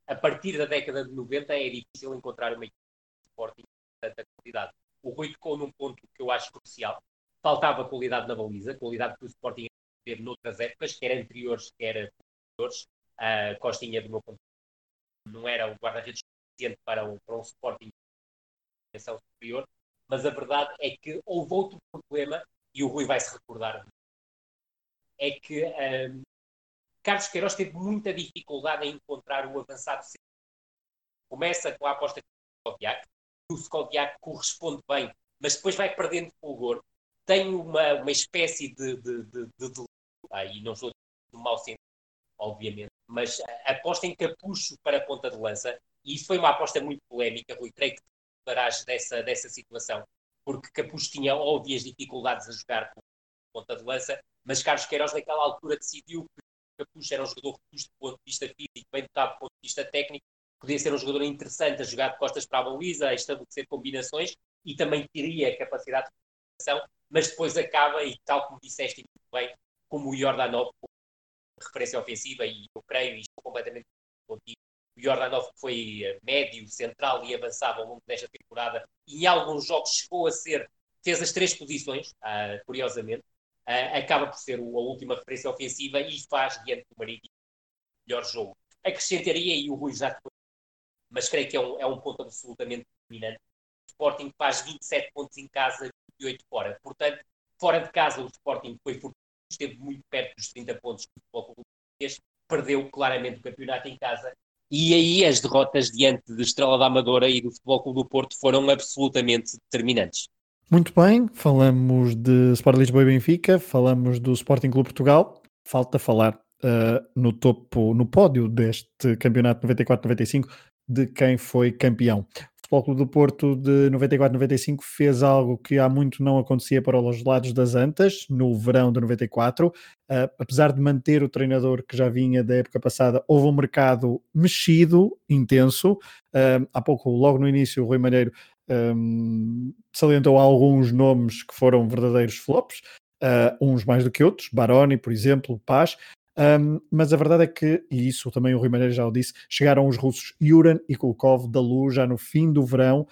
a partir da década de 90 é difícil encontrar uma equipe de Sporting de tanta qualidade. O Rui tocou num ponto que eu acho crucial. Faltava qualidade na baliza, qualidade que o Sporting teve noutras épocas, quer anteriores, quer posteriores. A Costinha, do meu ponto de vista, não era o guarda-redes suficiente para um, para um Sporting de superior, mas a verdade é que houve outro problema e o Rui vai se recordar é que um, Carlos Queiroz teve muita dificuldade em encontrar o avançado Começa com a aposta do Skoldiak, o Skoldiak corresponde bem, mas depois vai perdendo fulgor. Tem uma, uma espécie de, de, aí não estou no mau sentido, obviamente, mas aposta em capucho para a ponta de lança, e isso foi uma aposta muito polémica, Rui, creio que te dessa, dessa situação, porque Capucho tinha óbvias dificuldades a jogar com ponta de lança, mas Carlos Queiroz naquela altura decidiu que Capucho era um jogador robusto do ponto de vista físico, bem dotado do ponto de vista técnico, podia ser um jogador interessante a jogar de costas para a baliza, a estabelecer combinações e também teria capacidade de comunicação, mas depois acaba, e tal como disseste muito bem, como o Jordanov, referência ofensiva, e eu creio, e estou completamente contigo, o Jordanov foi eh, médio, central e avançado ao longo desta temporada, e em alguns jogos chegou a ser, fez as três posições, uh, curiosamente, uh, acaba por ser a última referência ofensiva e faz diante do Marítimo o melhor jogo. Acrescentaria, e o Rui já mas creio que é um, é um ponto absolutamente determinante. O Sporting faz 27 pontos em casa, 28 fora. Portanto, fora de casa, o Sporting foi forte, esteve muito perto dos 30 pontos do futebol português, perdeu claramente o campeonato em casa. E aí as derrotas diante de Estrela da Amadora e do Futebol Clube do Porto foram absolutamente determinantes. Muito bem, falamos de Sport Lisboa e Benfica, falamos do Sporting Clube Portugal. Falta falar uh, no topo, no pódio deste campeonato 94-95 de quem foi campeão. Futebol Clube do Porto de 94-95 fez algo que há muito não acontecia para os lados das Antas, no verão de 94. Uh, apesar de manter o treinador que já vinha da época passada, houve um mercado mexido, intenso. Uh, há pouco, logo no início, o Rui Malheiro um, salientou alguns nomes que foram verdadeiros flops, uh, uns mais do que outros, Baroni, por exemplo, Paz, um, mas a verdade é que, e isso também o Rui Maneiro já o disse, chegaram os russos Yuran e Kulkov da Luz já no fim do verão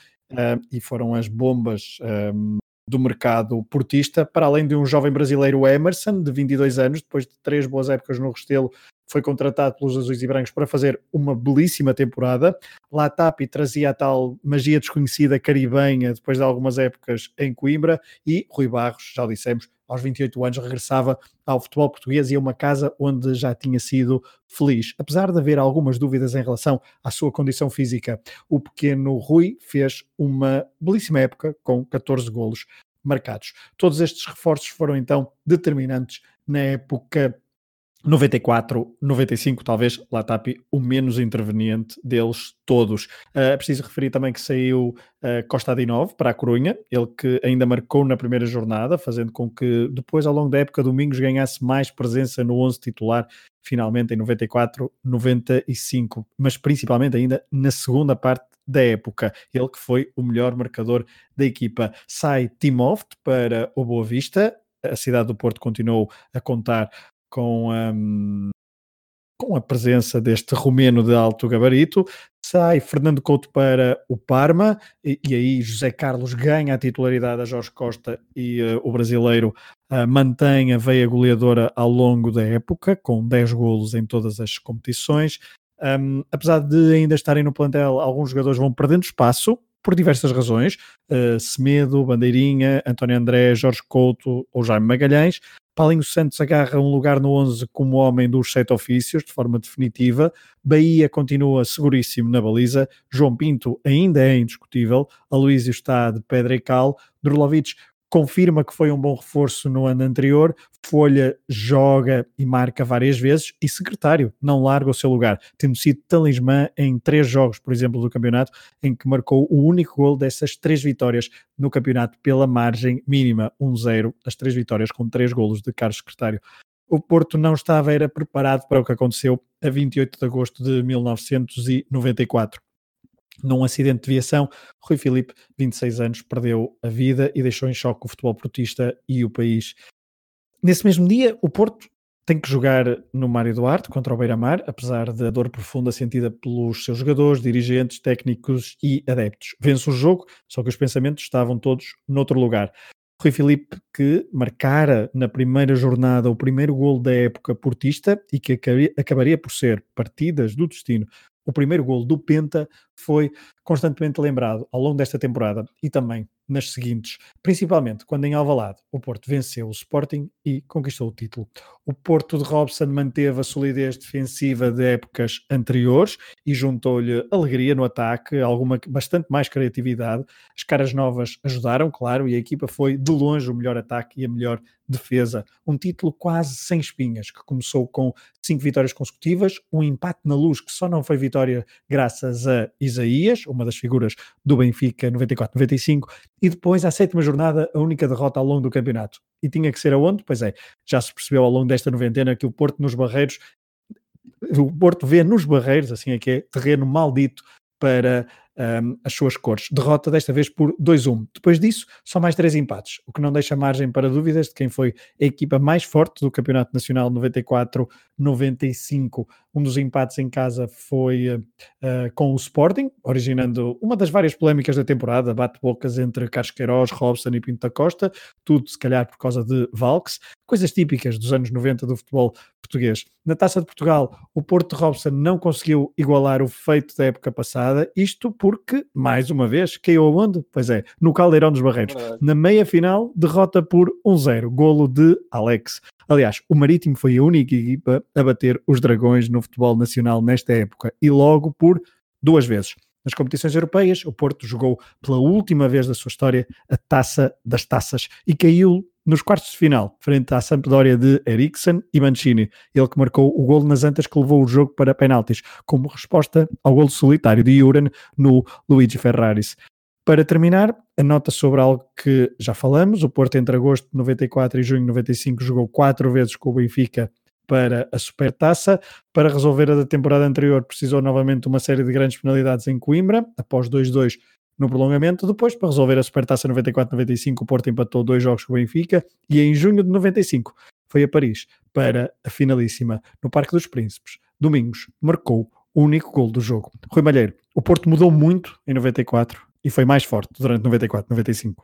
e foram as bombas um, do mercado portista, para além de um jovem brasileiro Emerson, de 22 anos, depois de três boas épocas no Restelo, foi contratado pelos Azuis e Brancos para fazer uma belíssima temporada. Latapi trazia a tal magia desconhecida caribenha depois de algumas épocas em Coimbra e Rui Barros, já dissemos, aos 28 anos regressava ao futebol português e a uma casa onde já tinha sido feliz. Apesar de haver algumas dúvidas em relação à sua condição física, o pequeno Rui fez uma belíssima época com 14 golos marcados. Todos estes reforços foram então determinantes na época 94, 95, talvez Latapi o menos interveniente deles todos. Uh, preciso referir também que saiu uh, Costa Adinov para a Corunha, ele que ainda marcou na primeira jornada, fazendo com que depois, ao longo da época, Domingos ganhasse mais presença no 11 titular, finalmente em 94, 95, mas principalmente ainda na segunda parte da época. Ele que foi o melhor marcador da equipa. Sai Timoft para o Boa Vista. A cidade do Porto continuou a contar com, um, com a presença deste romeno de alto gabarito. Sai Fernando Couto para o Parma e, e aí José Carlos ganha a titularidade a Jorge Costa e uh, o brasileiro uh, mantém a veia goleadora ao longo da época, com 10 golos em todas as competições. Um, apesar de ainda estarem no plantel, alguns jogadores vão perdendo espaço por diversas razões. Uh, Semedo, Bandeirinha, António André, Jorge Couto ou Jaime Magalhães. Paulinho Santos agarra um lugar no 11 como homem dos sete ofícios, de forma definitiva. Bahia continua seguríssimo na baliza. João Pinto ainda é indiscutível. Aloísio está de pedra e cal. Drulovic confirma que foi um bom reforço no ano anterior, Folha joga e marca várias vezes e secretário não larga o seu lugar, tendo sido talismã em três jogos, por exemplo, do campeonato, em que marcou o único gol dessas três vitórias no campeonato pela margem mínima, 1-0, as três vitórias com três golos de Carlos Secretário. O Porto não estava era preparado para o que aconteceu a 28 de agosto de 1994 num acidente de viação. Rui Filipe, 26 anos, perdeu a vida e deixou em choque o futebol portista e o país. Nesse mesmo dia, o Porto tem que jogar no Mário Duarte contra o Beira-Mar, apesar da dor profunda sentida pelos seus jogadores, dirigentes, técnicos e adeptos. Vence o jogo, só que os pensamentos estavam todos noutro lugar. Rui Filipe, que marcara na primeira jornada o primeiro gol da época portista e que acabaria por ser partidas do destino o primeiro gol do Penta foi constantemente lembrado ao longo desta temporada e também nas seguintes, principalmente quando em Alvalade o Porto venceu o Sporting e conquistou o título. O Porto de Robson manteve a solidez defensiva de épocas anteriores e juntou-lhe alegria no ataque, alguma bastante mais criatividade. As caras novas ajudaram, claro, e a equipa foi de longe o melhor ataque e a melhor defesa. Um título quase sem espinhas, que começou com cinco vitórias consecutivas, um empate na luz que só não foi vitória graças a Isaías, uma das figuras do Benfica 94-95, e depois, à sétima jornada, a única derrota ao longo do campeonato. E tinha que ser aonde? Pois é, já se percebeu ao longo desta noventena que o Porto nos Barreiros, o Porto vê nos Barreiros, assim é que é, terreno maldito para um, as suas cores. Derrota desta vez por 2-1. Depois disso, só mais três empates, o que não deixa margem para dúvidas de quem foi a equipa mais forte do Campeonato Nacional 94-95. Um dos empates em casa foi uh, com o Sporting, originando uma das várias polémicas da temporada, bate-bocas entre Carlos Queiroz, Robson e Pinto da Costa, tudo se calhar por causa de Valks, coisas típicas dos anos 90 do futebol português. Na Taça de Portugal, o Porto de Robson não conseguiu igualar o feito da época passada, isto porque, mais uma vez, caiu onde? Pois é, no Caldeirão dos Barreiros. Na meia final, derrota por 1-0, golo de Alex. Aliás, o Marítimo foi a única equipa a bater os Dragões no futebol nacional nesta época e logo por duas vezes. Nas competições europeias, o Porto jogou pela última vez da sua história a taça das taças e caiu nos quartos de final, frente à Sampdoria de Eriksen e Mancini. Ele que marcou o golo nas antas que levou o jogo para penaltis, como resposta ao golo solitário de Juren no Luigi Ferraris. Para terminar, a nota sobre algo que já falamos, o Porto entre agosto de 94 e junho de 95 jogou quatro vezes com o Benfica para a Supertaça. Para resolver a da temporada anterior, precisou novamente uma série de grandes penalidades em Coimbra, após 2-2 no prolongamento. Depois, para resolver a Supertaça 94-95, o Porto empatou dois jogos com o Benfica e em junho de 95 foi a Paris para a finalíssima no Parque dos Príncipes. Domingos marcou o único gol do jogo. Rui Malheiro, o Porto mudou muito em 94 e foi mais forte durante 94-95.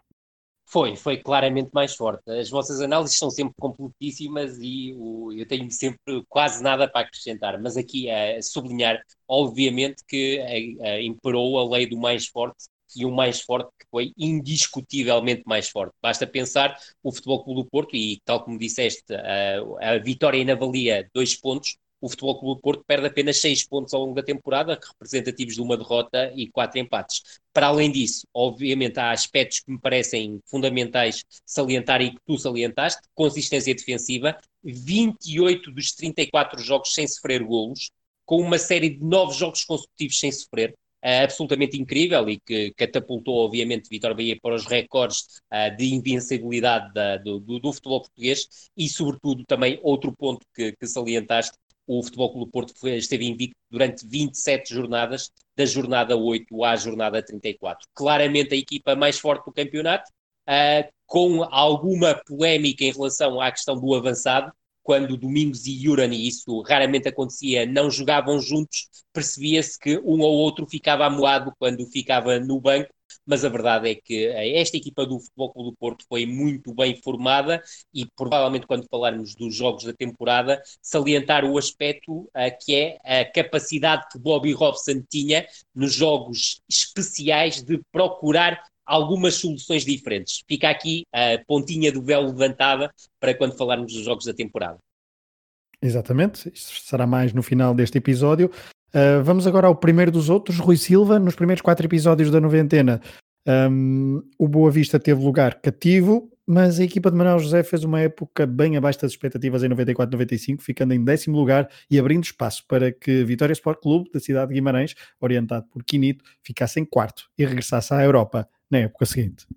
Foi, foi claramente mais forte. As vossas análises são sempre completíssimas e o, eu tenho sempre quase nada para acrescentar, mas aqui a sublinhar, obviamente, que a, a, imperou a lei do mais forte e o mais forte que foi indiscutivelmente mais forte. Basta pensar o Futebol Clube do Porto e, tal como disseste, a, a vitória inavalia dois pontos, o Futebol Clube do Porto perde apenas 6 pontos ao longo da temporada, representativos de uma derrota e quatro empates. Para além disso, obviamente há aspectos que me parecem fundamentais salientar e que tu salientaste, consistência defensiva, 28 dos 34 jogos sem sofrer golos, com uma série de 9 jogos consecutivos sem sofrer, Uh, absolutamente incrível e que catapultou, obviamente, Vitor Bahia para os recordes uh, de invencibilidade da, do, do, do, futebol português e, sobretudo, também outro ponto que, que salientaste, o Futebol Clube Porto foi, esteve invicto durante 27 jornadas, da jornada 8 à jornada 34. Claramente a equipa mais forte do campeonato, uh, com alguma polémica em relação à questão do avançado, quando Domingos e Yuran, e isso raramente acontecia, não jogavam juntos, percebia-se que um ou outro ficava amoado quando ficava no banco mas a verdade é que esta equipa do Futebol Clube do Porto foi muito bem formada e provavelmente quando falarmos dos jogos da temporada, salientar o aspecto uh, que é a capacidade que Bobby Robson tinha nos jogos especiais de procurar algumas soluções diferentes. Fica aqui a pontinha do véu levantada para quando falarmos dos jogos da temporada. Exatamente, isto será mais no final deste episódio. Uh, vamos agora ao primeiro dos outros, Rui Silva. Nos primeiros quatro episódios da noventena, um, o Boa Vista teve lugar cativo, mas a equipa de Manuel José fez uma época bem abaixo das expectativas em 94-95, ficando em décimo lugar e abrindo espaço para que Vitória Sport Clube, da cidade de Guimarães, orientado por Quinito, ficasse em quarto e regressasse à Europa na época seguinte.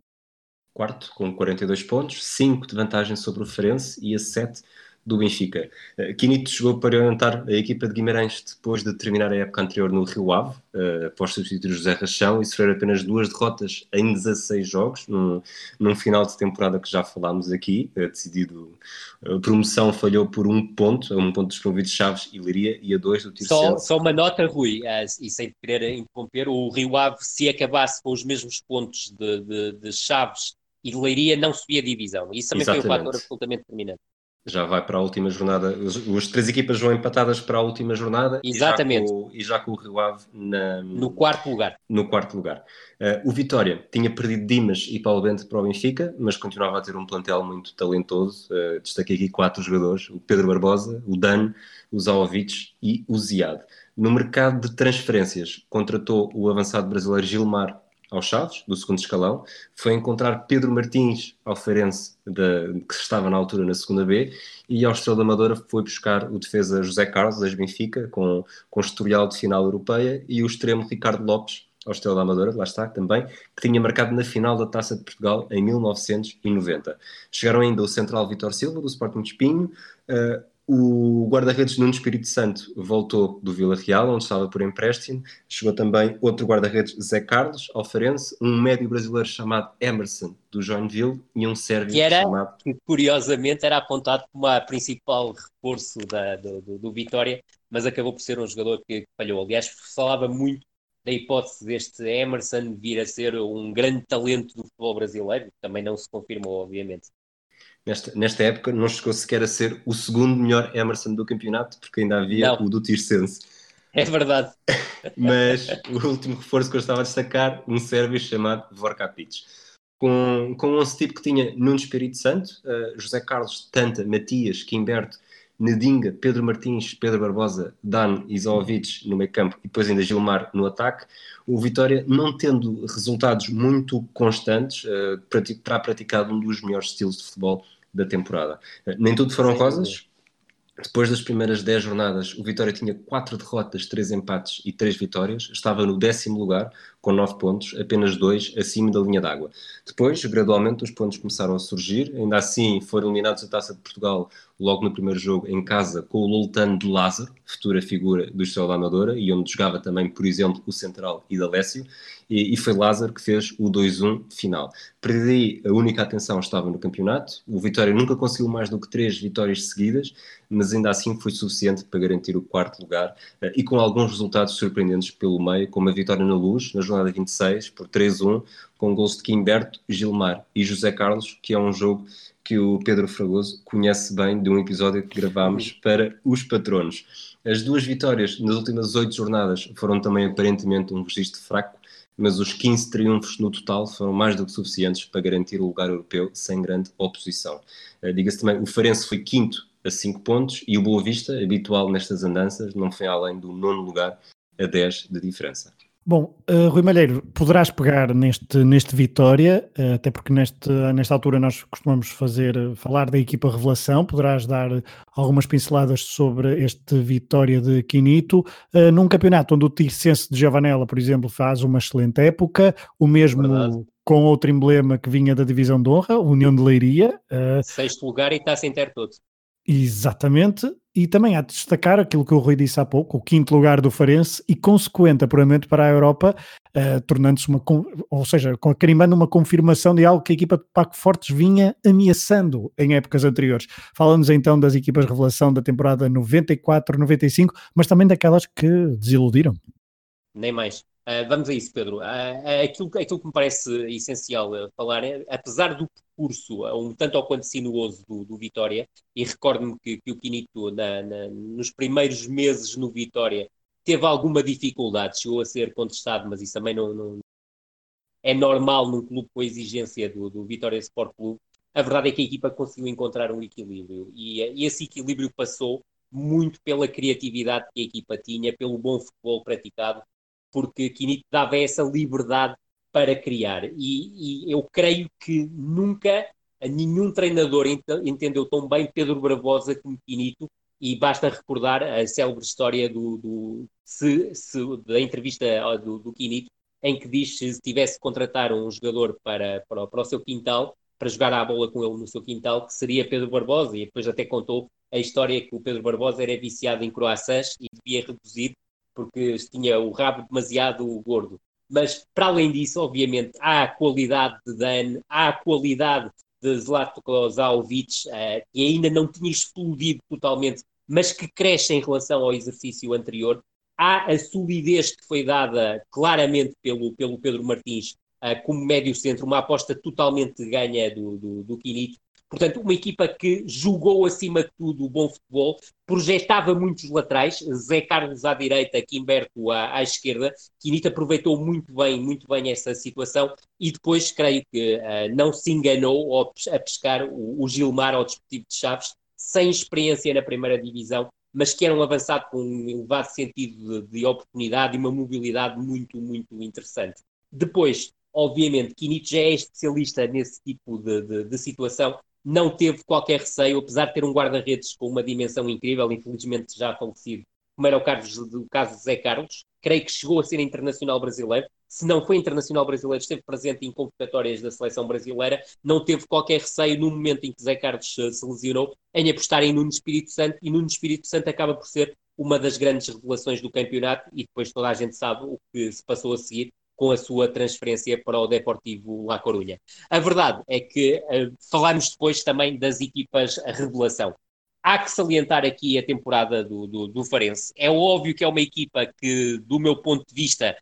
Quarto, com 42 pontos, 5 de vantagem sobre o Ferenc e a 7 do Benfica. Uh, Quinito chegou para orientar a equipa de Guimarães depois de terminar a época anterior no Rio Ave, uh, após substituir José Rachão e sofrer apenas duas derrotas em 16 jogos, num, num final de temporada que já falámos aqui, uh, decidido, a promoção falhou por um ponto, a um ponto desprovido de Chaves e Liria e a dois do Tircel. Só, só uma nota, Rui, e sem querer interromper, o Rio Ave, se acabasse com os mesmos pontos de, de, de Chaves e de Leiria, não subia a divisão. Isso também Exatamente. foi um fator absolutamente determinante já vai para a última jornada. As três equipas vão empatadas para a última jornada. Exatamente. E já com, o Rio Ave na, no quarto lugar. No quarto lugar. Uh, o Vitória tinha perdido Dimas e Paulo Bento para o Benfica, mas continuava a ter um plantel muito talentoso. Uh, destaquei aqui quatro jogadores: o Pedro Barbosa, o Dan, o Zaovic e o Ziad. No mercado de transferências, contratou o avançado brasileiro Gilmar aos Chaves, do segundo escalão, foi encontrar Pedro Martins, ao de, que estava na altura na segunda B, e ao Estrela da Amadora foi buscar o defesa José Carlos, das Benfica, com, com historial de final europeia, e o extremo Ricardo Lopes, ao Estrela da Amadora, lá está também, que tinha marcado na final da Taça de Portugal em 1990. Chegaram ainda o central Vitor Silva, do Sporting de Espinho, uh, o guarda-redes Nuno Espírito Santo voltou do Vila Real, onde estava por empréstimo. Chegou também outro guarda-redes, Zé Carlos, alfarense, um médio brasileiro chamado Emerson, do Joinville, e um sérvio que era, chamado... Que curiosamente era apontado como a principal reforço da, do, do, do, Vitória, mas acabou por ser um jogador que, falhou. Aliás, falava muito da hipótese deste Emerson vir a ser um grande talento do futebol brasileiro, também não se confirmou, obviamente nesta, nesta época não chegou sequer a ser o segundo melhor Emerson do campeonato, porque ainda havia não. o do Tirsense. É verdade. <laughs> Mas o último reforço que eu estava a destacar, um sérvio chamado Vorkapic. Com, com um tipo que tinha Nuno Espírito Santo, uh, José Carlos, Tanta, Matias, Quimberto, Nedinga, Pedro Martins, Pedro Barbosa, Dan e Zovic no meio campo e depois ainda Gilmar no ataque, o Vitória não tendo resultados muito constantes, uh, terá praticado um dos melhores estilos de futebol da temporada. Uh, nem tudo foram rosas, depois das primeiras 10 jornadas, o Vitória tinha 4 derrotas, 3 empates e 3 vitórias. Estava no décimo lugar, com 9 pontos, apenas 2 acima da linha d'água. Depois, gradualmente, os pontos começaram a surgir. Ainda assim, foram eliminados da Taça de Portugal logo no primeiro jogo em casa com o Loltano de Lázaro, futura figura do Estrela da Amadora, e onde jogava também, por exemplo, o Central e D'Alessio, e, e foi Lázaro que fez o 2-1 final. Perdi a única atenção estava no campeonato, o Vitória nunca conseguiu mais do que três vitórias seguidas, mas ainda assim foi suficiente para garantir o quarto lugar, eh, e com alguns resultados surpreendentes pelo meio, como a vitória na Luz, na jornada 26, por 3-1, com gols de Quimberto, Gilmar e José Carlos, que é um jogo que o Pedro Fragoso conhece bem de um episódio que gravámos para os patronos. As duas vitórias nas últimas oito jornadas foram também aparentemente um registro fraco, mas os 15 triunfos no total foram mais do que suficientes para garantir o lugar europeu sem grande oposição. Uh, Diga-se também, o Farense foi quinto a 5 pontos e o Boa Vista, habitual nestas andanças, não foi além do nono lugar a 10 de diferença. Bom, uh, Rui Malheiro, poderás pegar neste, neste Vitória, uh, até porque neste, nesta altura nós costumamos fazer, falar da equipa Revelação, poderás dar algumas pinceladas sobre este Vitória de Quinito, num campeonato onde o Tircense de Javanela, por exemplo, faz uma excelente época, o mesmo Verdade. com outro emblema que vinha da Divisão de Honra, União de Leiria. Sexto lugar e está sem ter todo. Exatamente, e também há de destacar aquilo que o Rui disse há pouco, o quinto lugar do Farense e consequente apuramento para a Europa, uh, tornando-se uma, ou seja, carimbando uma confirmação de algo que a equipa de Paco Fortes vinha ameaçando em épocas anteriores. Falamos então das equipas revelação da temporada 94-95, mas também daquelas que desiludiram. Nem mais. Uh, vamos a isso, Pedro. Uh, aquilo, aquilo que me parece essencial falar é, apesar do percurso um tanto ou quanto sinuoso do, do Vitória, e recordo-me que, que, o Quinito, na, na, nos primeiros meses no Vitória, teve alguma dificuldade, chegou a ser contestado, mas isso também não, não é normal num clube com a exigência do, do Vitória Sport Clube. A verdade é que a equipa conseguiu encontrar um equilíbrio, e, e esse equilíbrio passou muito pela criatividade que a equipa tinha, pelo bom futebol praticado porque Quinito dava essa liberdade para criar. E, e, eu creio que nunca nenhum treinador entendeu tão bem Pedro Barbosa como Quinito, e basta recordar a célebre história do, do se, se, da entrevista do, do Quinito, em que diz que se tivesse que contratar um jogador para, para, para o seu quintal, para jogar a bola com ele no seu quintal, que seria Pedro Barbosa, e depois até contou a história que o Pedro Barbosa era viciado em croissants e devia reduzir porque tinha o rabo demasiado gordo. Mas, para além disso, obviamente, há a qualidade de Dan, há a qualidade de Zlatko Zaovic, uh, que ainda não tinha explodido totalmente, mas que cresce em relação ao exercício anterior. Há a solidez que foi dada claramente pelo, pelo Pedro Martins uh, como médio centro, uma aposta totalmente ganha do, do, do Quinito. Portanto, uma equipa que jogou acima de tudo o bom futebol, projetava muitos laterais, Zé Carlos à direita, Quimberto à, à esquerda, Quinita aproveitou muito bem, muito bem essa situação. E depois creio que uh, não se enganou ao, a pescar o, o Gilmar ao Desportivo de Chaves, sem experiência na primeira divisão, mas que era um avançado com um elevado sentido de, de oportunidade e uma mobilidade muito, muito interessante. Depois, obviamente, Quinito já é especialista nesse tipo de, de, de situação, não teve qualquer receio, apesar de ter um guarda-redes com uma dimensão incrível, infelizmente já falecido, como era o, Carlos, o caso de Zé Carlos, creio que chegou a ser internacional brasileiro. Se não foi internacional brasileiro, esteve presente em convocatórias da seleção brasileira, não teve qualquer receio no momento em que Zé Carlos se lesionou em apostar em Nuno Espírito Santo, e Nuno Espírito Santo acaba por ser uma das grandes revelações do campeonato, e depois toda a gente sabe o que se passou a seguir, com a sua transferência para o Deportivo La Corunha. A verdade é que uh, falámos depois também das equipas revelação. Há que salientar aqui a temporada do, do, do Farense. É óbvio que é uma equipa que, do meu ponto de vista,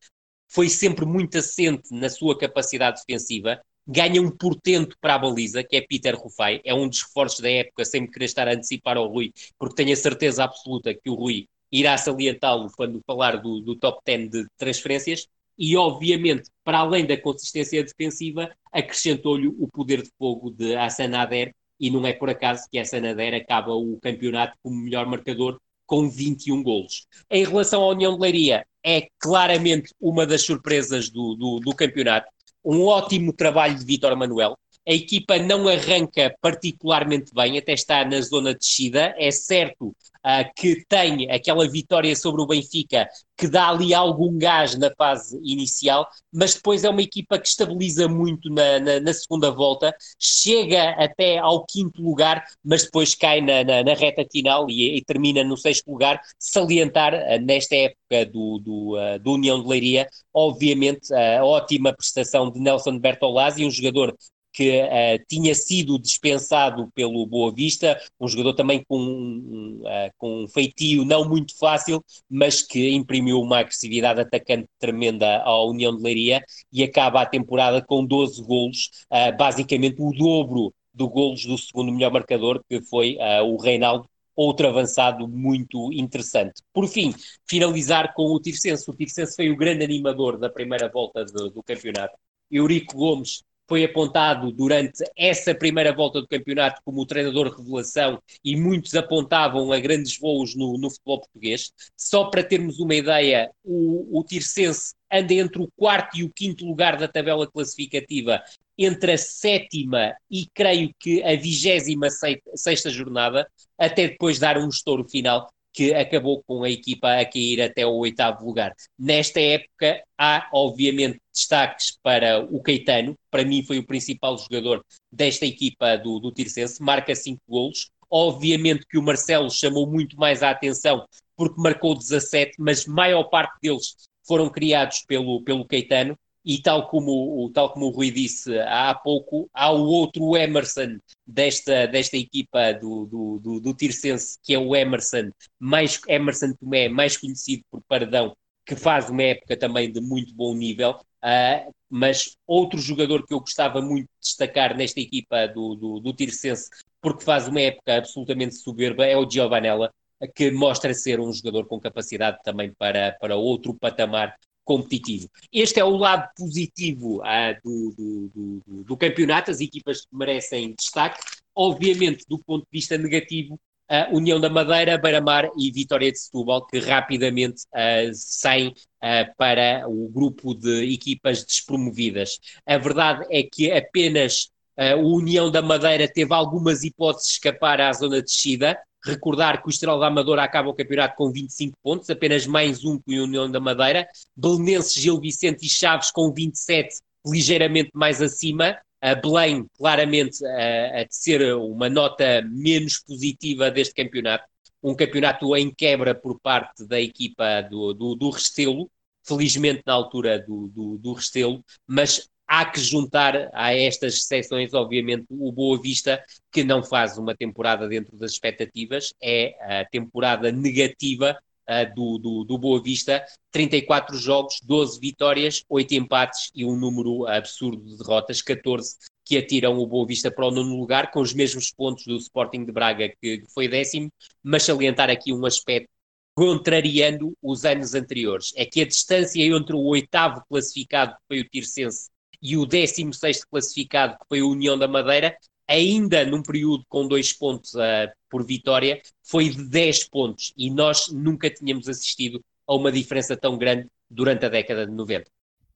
foi sempre muito assente na sua capacidade defensiva, ganha um portento para a baliza, que é Peter Rufai, é um dos reforços da época, sem me querer estar a antecipar ao Rui, porque tenho a certeza absoluta que o Rui irá salientá-lo quando falar do, do top 10 de transferências, e, obviamente, para além da consistência defensiva, acrescentou-lhe o poder de fogo de Hassan Ader, e não é por acaso que Hassan Ader acaba o campeonato como melhor marcador com 21 golos. Em relação à União de Leiria, é claramente uma das surpresas do, do, do campeonato. Um ótimo trabalho de Vitor Manuel, a equipa não arranca particularmente bem, até está na zona de descida. É certo uh, que tem aquela vitória sobre o Benfica que dá ali algum gás na fase inicial, mas depois é uma equipa que estabiliza muito na, na, na segunda volta, chega até ao quinto lugar, mas depois cai na, na, reta final e, e, termina no sexto lugar. Salientar uh, nesta época do, do, uh, do União de Leiria, obviamente, a ótima prestação de Nelson Bertolazzi, um jogador que uh, tinha sido dispensado pelo Boa Vista, um jogador também com, uh, com um feitio não muito fácil, mas que imprimiu uma agressividade atacante tremenda à União de Leiria e acaba a temporada com 12 golos, uh, basicamente o dobro do golos do segundo melhor marcador, que foi o Reinaldo, outro avançado muito interessante. Por fim, finalizar com o Tircense. O Tircense foi o grande animador da primeira volta do campeonato. Eurico Gomes foi apontado durante essa primeira volta do campeonato como o treinador revelação e muitos apontavam a grandes voos no, no futebol português. Só para termos uma ideia, o, o Tircense anda entre o quarto e o quinto lugar da tabela classificativa, entre a sétima e creio que a vigésima sexta jornada, até depois dar um estouro final que acabou com a equipa a cair até o oitavo lugar. Nesta época, há obviamente destaques para o Caetano, para mim foi o principal jogador desta equipa do, do Tircense, marca 5 golos. Obviamente que o Marcelo chamou muito mais a atenção porque marcou 17, mas maior parte deles foram criados pelo, pelo Caetano e tal como, o, tal como o Rui disse há pouco, há o outro Emerson desta, desta equipa do, do, do, do Tircense, que é o Emerson, mais, Emerson Tomé, mais conhecido por Pardão, que faz uma época também de muito bom nível, uh, mas outro jogador que eu gostava muito de destacar nesta equipa do, do, do Tircense, porque faz uma época absolutamente soberba, é o Giovanella, que mostra ser um jogador com capacidade também para, para outro patamar competitivo. Este é o lado positivo ah, do, do, do, do, campeonato, as equipas que merecem destaque. Obviamente, do ponto de vista negativo, a União da Madeira, Beira-Mar e Vitória de Setúbal, que rapidamente uh, saem uh, para o grupo de equipas despromovidas. A verdade é que apenas a União da Madeira teve algumas hipóteses de escapar à zona de descida, Recordar que o Estrela da Amadora acaba o campeonato com 25 pontos, apenas mais um que o União da Madeira. Belenenses, Gil Vicente e Chaves com 27, ligeiramente mais acima. A Belém, claramente, a, a ser uma nota menos positiva deste campeonato. Um campeonato em quebra por parte da equipa do, do, do Restelo, felizmente na altura do, do, do Restelo, mas há que juntar a estas exceções, obviamente, o Boa Vista, que não faz uma temporada dentro das expectativas, é a temporada negativa uh, do, do, do, Boa Vista, 34 jogos, 12 vitórias, 8 empates e um número absurdo de derrotas, 14 que atiram o Boa Vista para o nono lugar, com os mesmos pontos do Sporting de Braga, que foi décimo, mas salientar aqui um aspecto contrariando os anos anteriores, é que a distância entre o oitavo classificado, que foi o Tircense, e o 16 classificado, que foi a União da Madeira, ainda num período com dois pontos uh, por vitória, foi de 10 pontos e nós nunca tínhamos assistido a uma diferença tão grande durante a década de 90.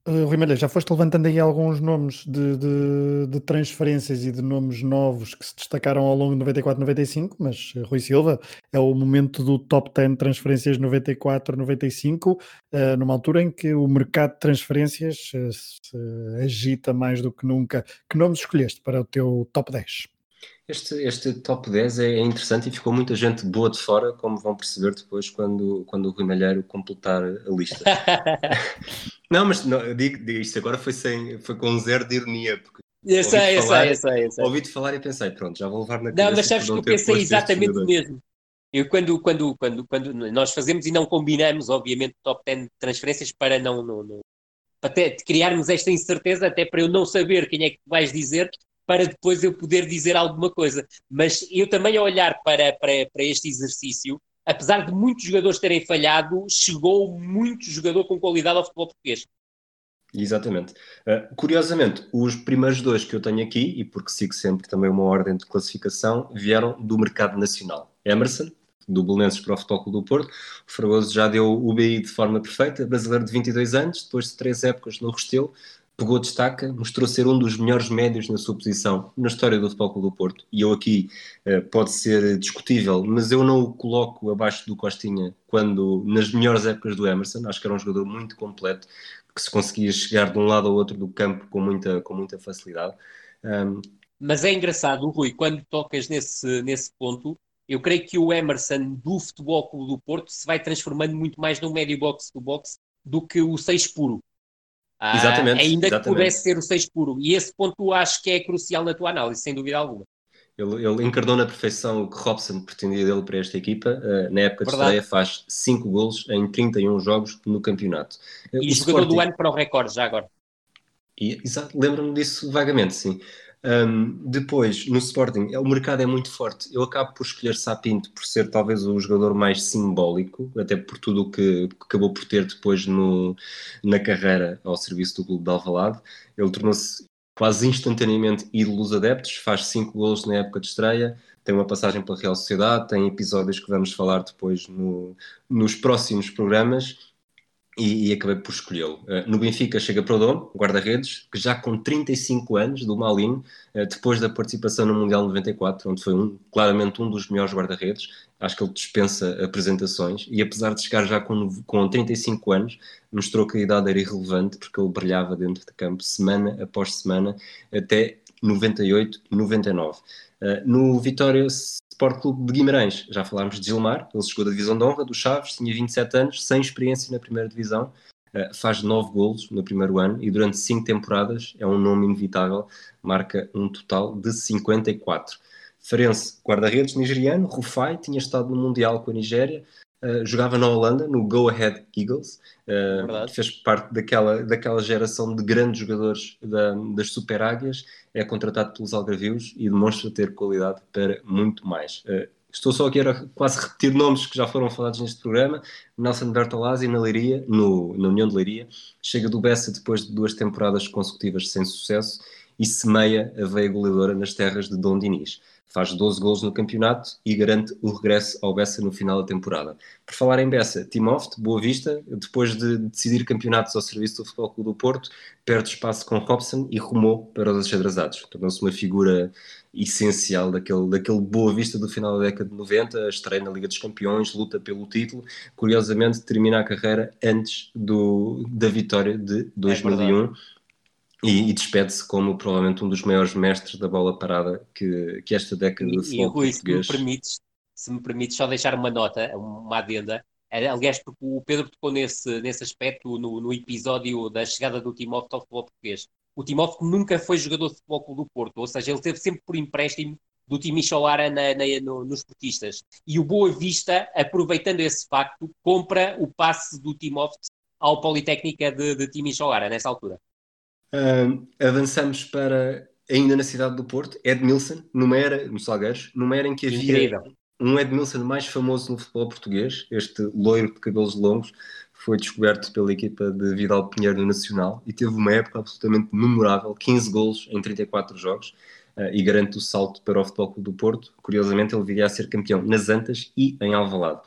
Uh, Rui Malha, já foste levantando aí alguns nomes de, de, de, transferências e de nomes novos que se destacaram ao longo de 94-95, mas uh, Rui Silva é o momento do top 10 de transferências 94-95, uh, numa altura em que o mercado de transferências uh, se agita mais do que nunca. Que nomes escolheste para o teu top 10? Este, este top 10 é interessante e ficou muita gente boa de fora, como vão perceber depois quando, quando o Rui Malheiro completar a lista. <laughs> não, mas não, digo, digo, isto agora foi, sem, foi com zero de ironia, porque eu sei, eu sei, eu sei, eu sei. Ouvi-te falar e pensei, pronto, já vou levar na cabeça. Não, mas sabes que eu pensei exatamente o mesmo. Eu, quando, quando, quando, quando nós fazemos e não combinamos, obviamente, top 10 de transferências para não, não, não para criarmos esta incerteza, até para eu não saber quem é que vais dizer, para depois eu poder dizer alguma coisa. Mas eu também, a olhar para, para, para este exercício, apesar de muitos jogadores terem falhado, chegou muito jogador com qualidade ao futebol português. Exatamente. Uh, curiosamente, os primeiros dois que eu tenho aqui, e porque sigo sempre também uma ordem de classificação, vieram do mercado nacional. Emerson, do Belenenses para o Futebol do Porto. O Fragoso já deu o BI de forma perfeita, brasileiro de 22 anos, depois de três épocas no Restelo, pegou destaca, mostrou ser um dos melhores médios na sua posição na história do Futebol Clube do Porto. E eu aqui uh, pode ser discutível, mas eu não o coloco abaixo do Costinha quando nas melhores épocas do Emerson. Acho que era um jogador muito completo, que se conseguia chegar de um lado ao outro do campo com muita, com muita facilidade. Um... Mas é engraçado, Rui, quando tocas nesse, nesse ponto, eu creio que o Emerson do Futebol Clube do Porto se vai transformando muito mais num médio box do box do que o 6 puro Ah, Exatamente, ainda exatamente. que pudesse ser o 6 puro. E esse ponto acho que é crucial na tua análise, sem dúvida alguma. Ele, ele encarnou na perfeição o que Robson pretendia dele para esta equipa. Uh, na época de Verdade. estreia faz 5 golos em 31 jogos no campeonato. E o jogador do Sporting- ano para o recorde, já agora. Exato, lembro-me disso vagamente, sim. Um, depois, no Sporting, é- o mercado é muito forte. Eu acabo por escolher Sapinto por ser talvez o jogador mais simbólico, até por tudo o que acabou por ter depois no, na carreira ao serviço do Clube de Alvalade. Ele tornou-se quase instantaneamente ídolo dos adeptos, faz cinco golos na época de estreia, tem uma passagem pela Real Sociedade, tem episódios que vamos falar depois no- nos próximos programas e, e acabei por escolhê-lo. Uh, no Benfica chega para o Dom, guarda-redes, que já com 35 anos, do Malin, uh, depois da participação no Mundial 94, onde foi um, claramente um dos melhores guarda-redes, acho que ele dispensa apresentações, e apesar de chegar já com, com 35 anos, mostrou que a idade era irrelevante, porque ele brilhava dentro de campo semana após semana, até 98, 99. Uh, no Vitória Sport Clube de Guimarães, já falámos de Gilmar, ele chegou da divisão de honra, do Chaves, tinha 27 anos, sem experiência na primeira divisão, uh, faz 9 golos no primeiro ano e durante 5 temporadas é um nome inevitável, marca um total de 54. Farense, guarda-redes nigeriano, Rufai, tinha estado no Mundial com a Nigéria, uh, jogava na Holanda, no Go Ahead Eagles, uh, fez parte daquela, daquela geração de grandes jogadores da, das Super Águias, é contratado pelos Algarvios e demonstra ter qualidade para muito mais. Uh, estou só aqui a quase repetir nomes que já foram falados neste programa. Nelson Bertolazzi na Leiria, no, na União de Leiria, chega do Bessa depois de duas temporadas consecutivas sem sucesso e semeia a veia goleadora nas terras de Dom Dinis. Faz 12 gols no campeonato e garante o regresso ao Bessa no final da temporada. Por falar em Bessa, Timoft, Boa Vista, depois de decidir campeonatos ao serviço do Futebol Clube do Porto, perde espaço com Robson e rumou para os achadrezados. Tornou-se uma figura essencial daquele, daquele Boa Vista do final da década de 90, estreia na Liga dos Campeões, luta pelo título. Curiosamente, termina a carreira antes do, da vitória de 2001 e, e despede-se como provavelmente um dos maiores mestres da bola parada que, que esta década do E, e futebol Rui, se me, português. permites, se me permites só deixar uma nota, uma adenda. Eh, Aliás, porque o Pedro tocou nesse, nesse aspecto no, no episódio da chegada do Timóteo ao futebol português. O Timóteo nunca foi jogador de futebol do Porto, ou seja, ele teve sempre por empréstimo do time Micholara na, na, no, nos portistas. E o Boa Vista, aproveitando esse facto, compra o passe do Timóteo ao Politécnica de, de time Micholara, nessa altura. Avançamos para ainda na cidade do Porto, Edmilson, numa era, no Salgueiros, numa era em que havia Incrível. um Edmilson mais famoso no futebol português, este loiro de cabelos longos, foi descoberto pela equipa de Vidal Pinheiro no Nacional e teve uma época absolutamente memorável, 15 golos em 34 jogos uh, e garante o salto para o Futebol Clube do Porto. Curiosamente, ele viria a ser campeão nas Antas e em Alvalade.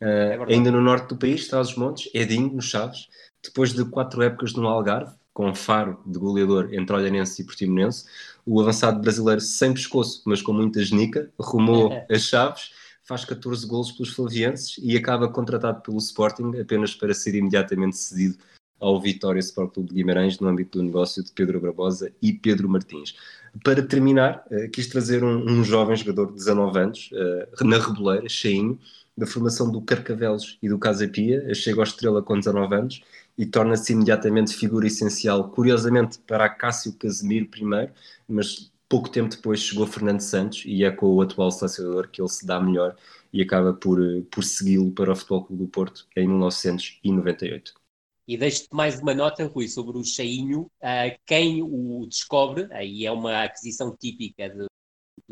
Uh, É ainda no norte do país, traz os montes, Edinho, no Chaves, depois de quatro épocas no Algarve, com faro de goleador entre Olhanense e Portimonense, o avançado brasileiro sem pescoço, mas com muita genica, rumou <laughs> as chaves, faz 14 golos pelos flavienses e acaba contratado pelo Sporting apenas para ser imediatamente cedido ao Vitória Sport Clube de Guimarães no âmbito do negócio de Pedro Barbosa e Pedro Martins. Para terminar, eh, quis trazer um, um jovem jogador de 19 anos, eh, na Reboleira, cheinho, da formação do Carcavelos e do Casa Pia, chega ao Estrela com 19 anos e torna-se imediatamente figura essencial, curiosamente, para Cássio Casemiro primeiro, mas pouco tempo depois chegou Fernando Santos e é com o atual selecionador que ele se dá melhor e acaba por, eh, por segui-lo para o Futebol Clube do Porto em 1998. E deixo-te mais uma nota, Rui, sobre o Cheinho. Uh, quem o descobre, aí é uma aquisição típica do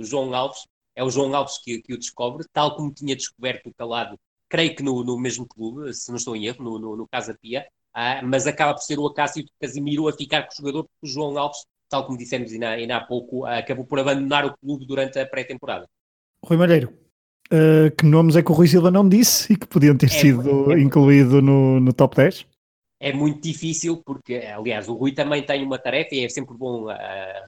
João Alves, é o João Alves que, que, o descobre, tal como tinha descoberto o Calado, creio que no, no mesmo clube, se não estou em erro, no, no, no Casa Pia, uh, mas acaba por ser o Acácio Casimiro a ficar com o jogador, porque o João Alves, tal como dissemos ainda, ainda há pouco, uh, acabou por abandonar o clube durante a pré-temporada. Rui Malheiro, uh, que nomes é que o Rui Silva não disse e que podiam ter É, sido é. incluído no, no top 10? é muito difícil, porque, aliás, o Rui também tem uma tarefa, e é sempre bom uh,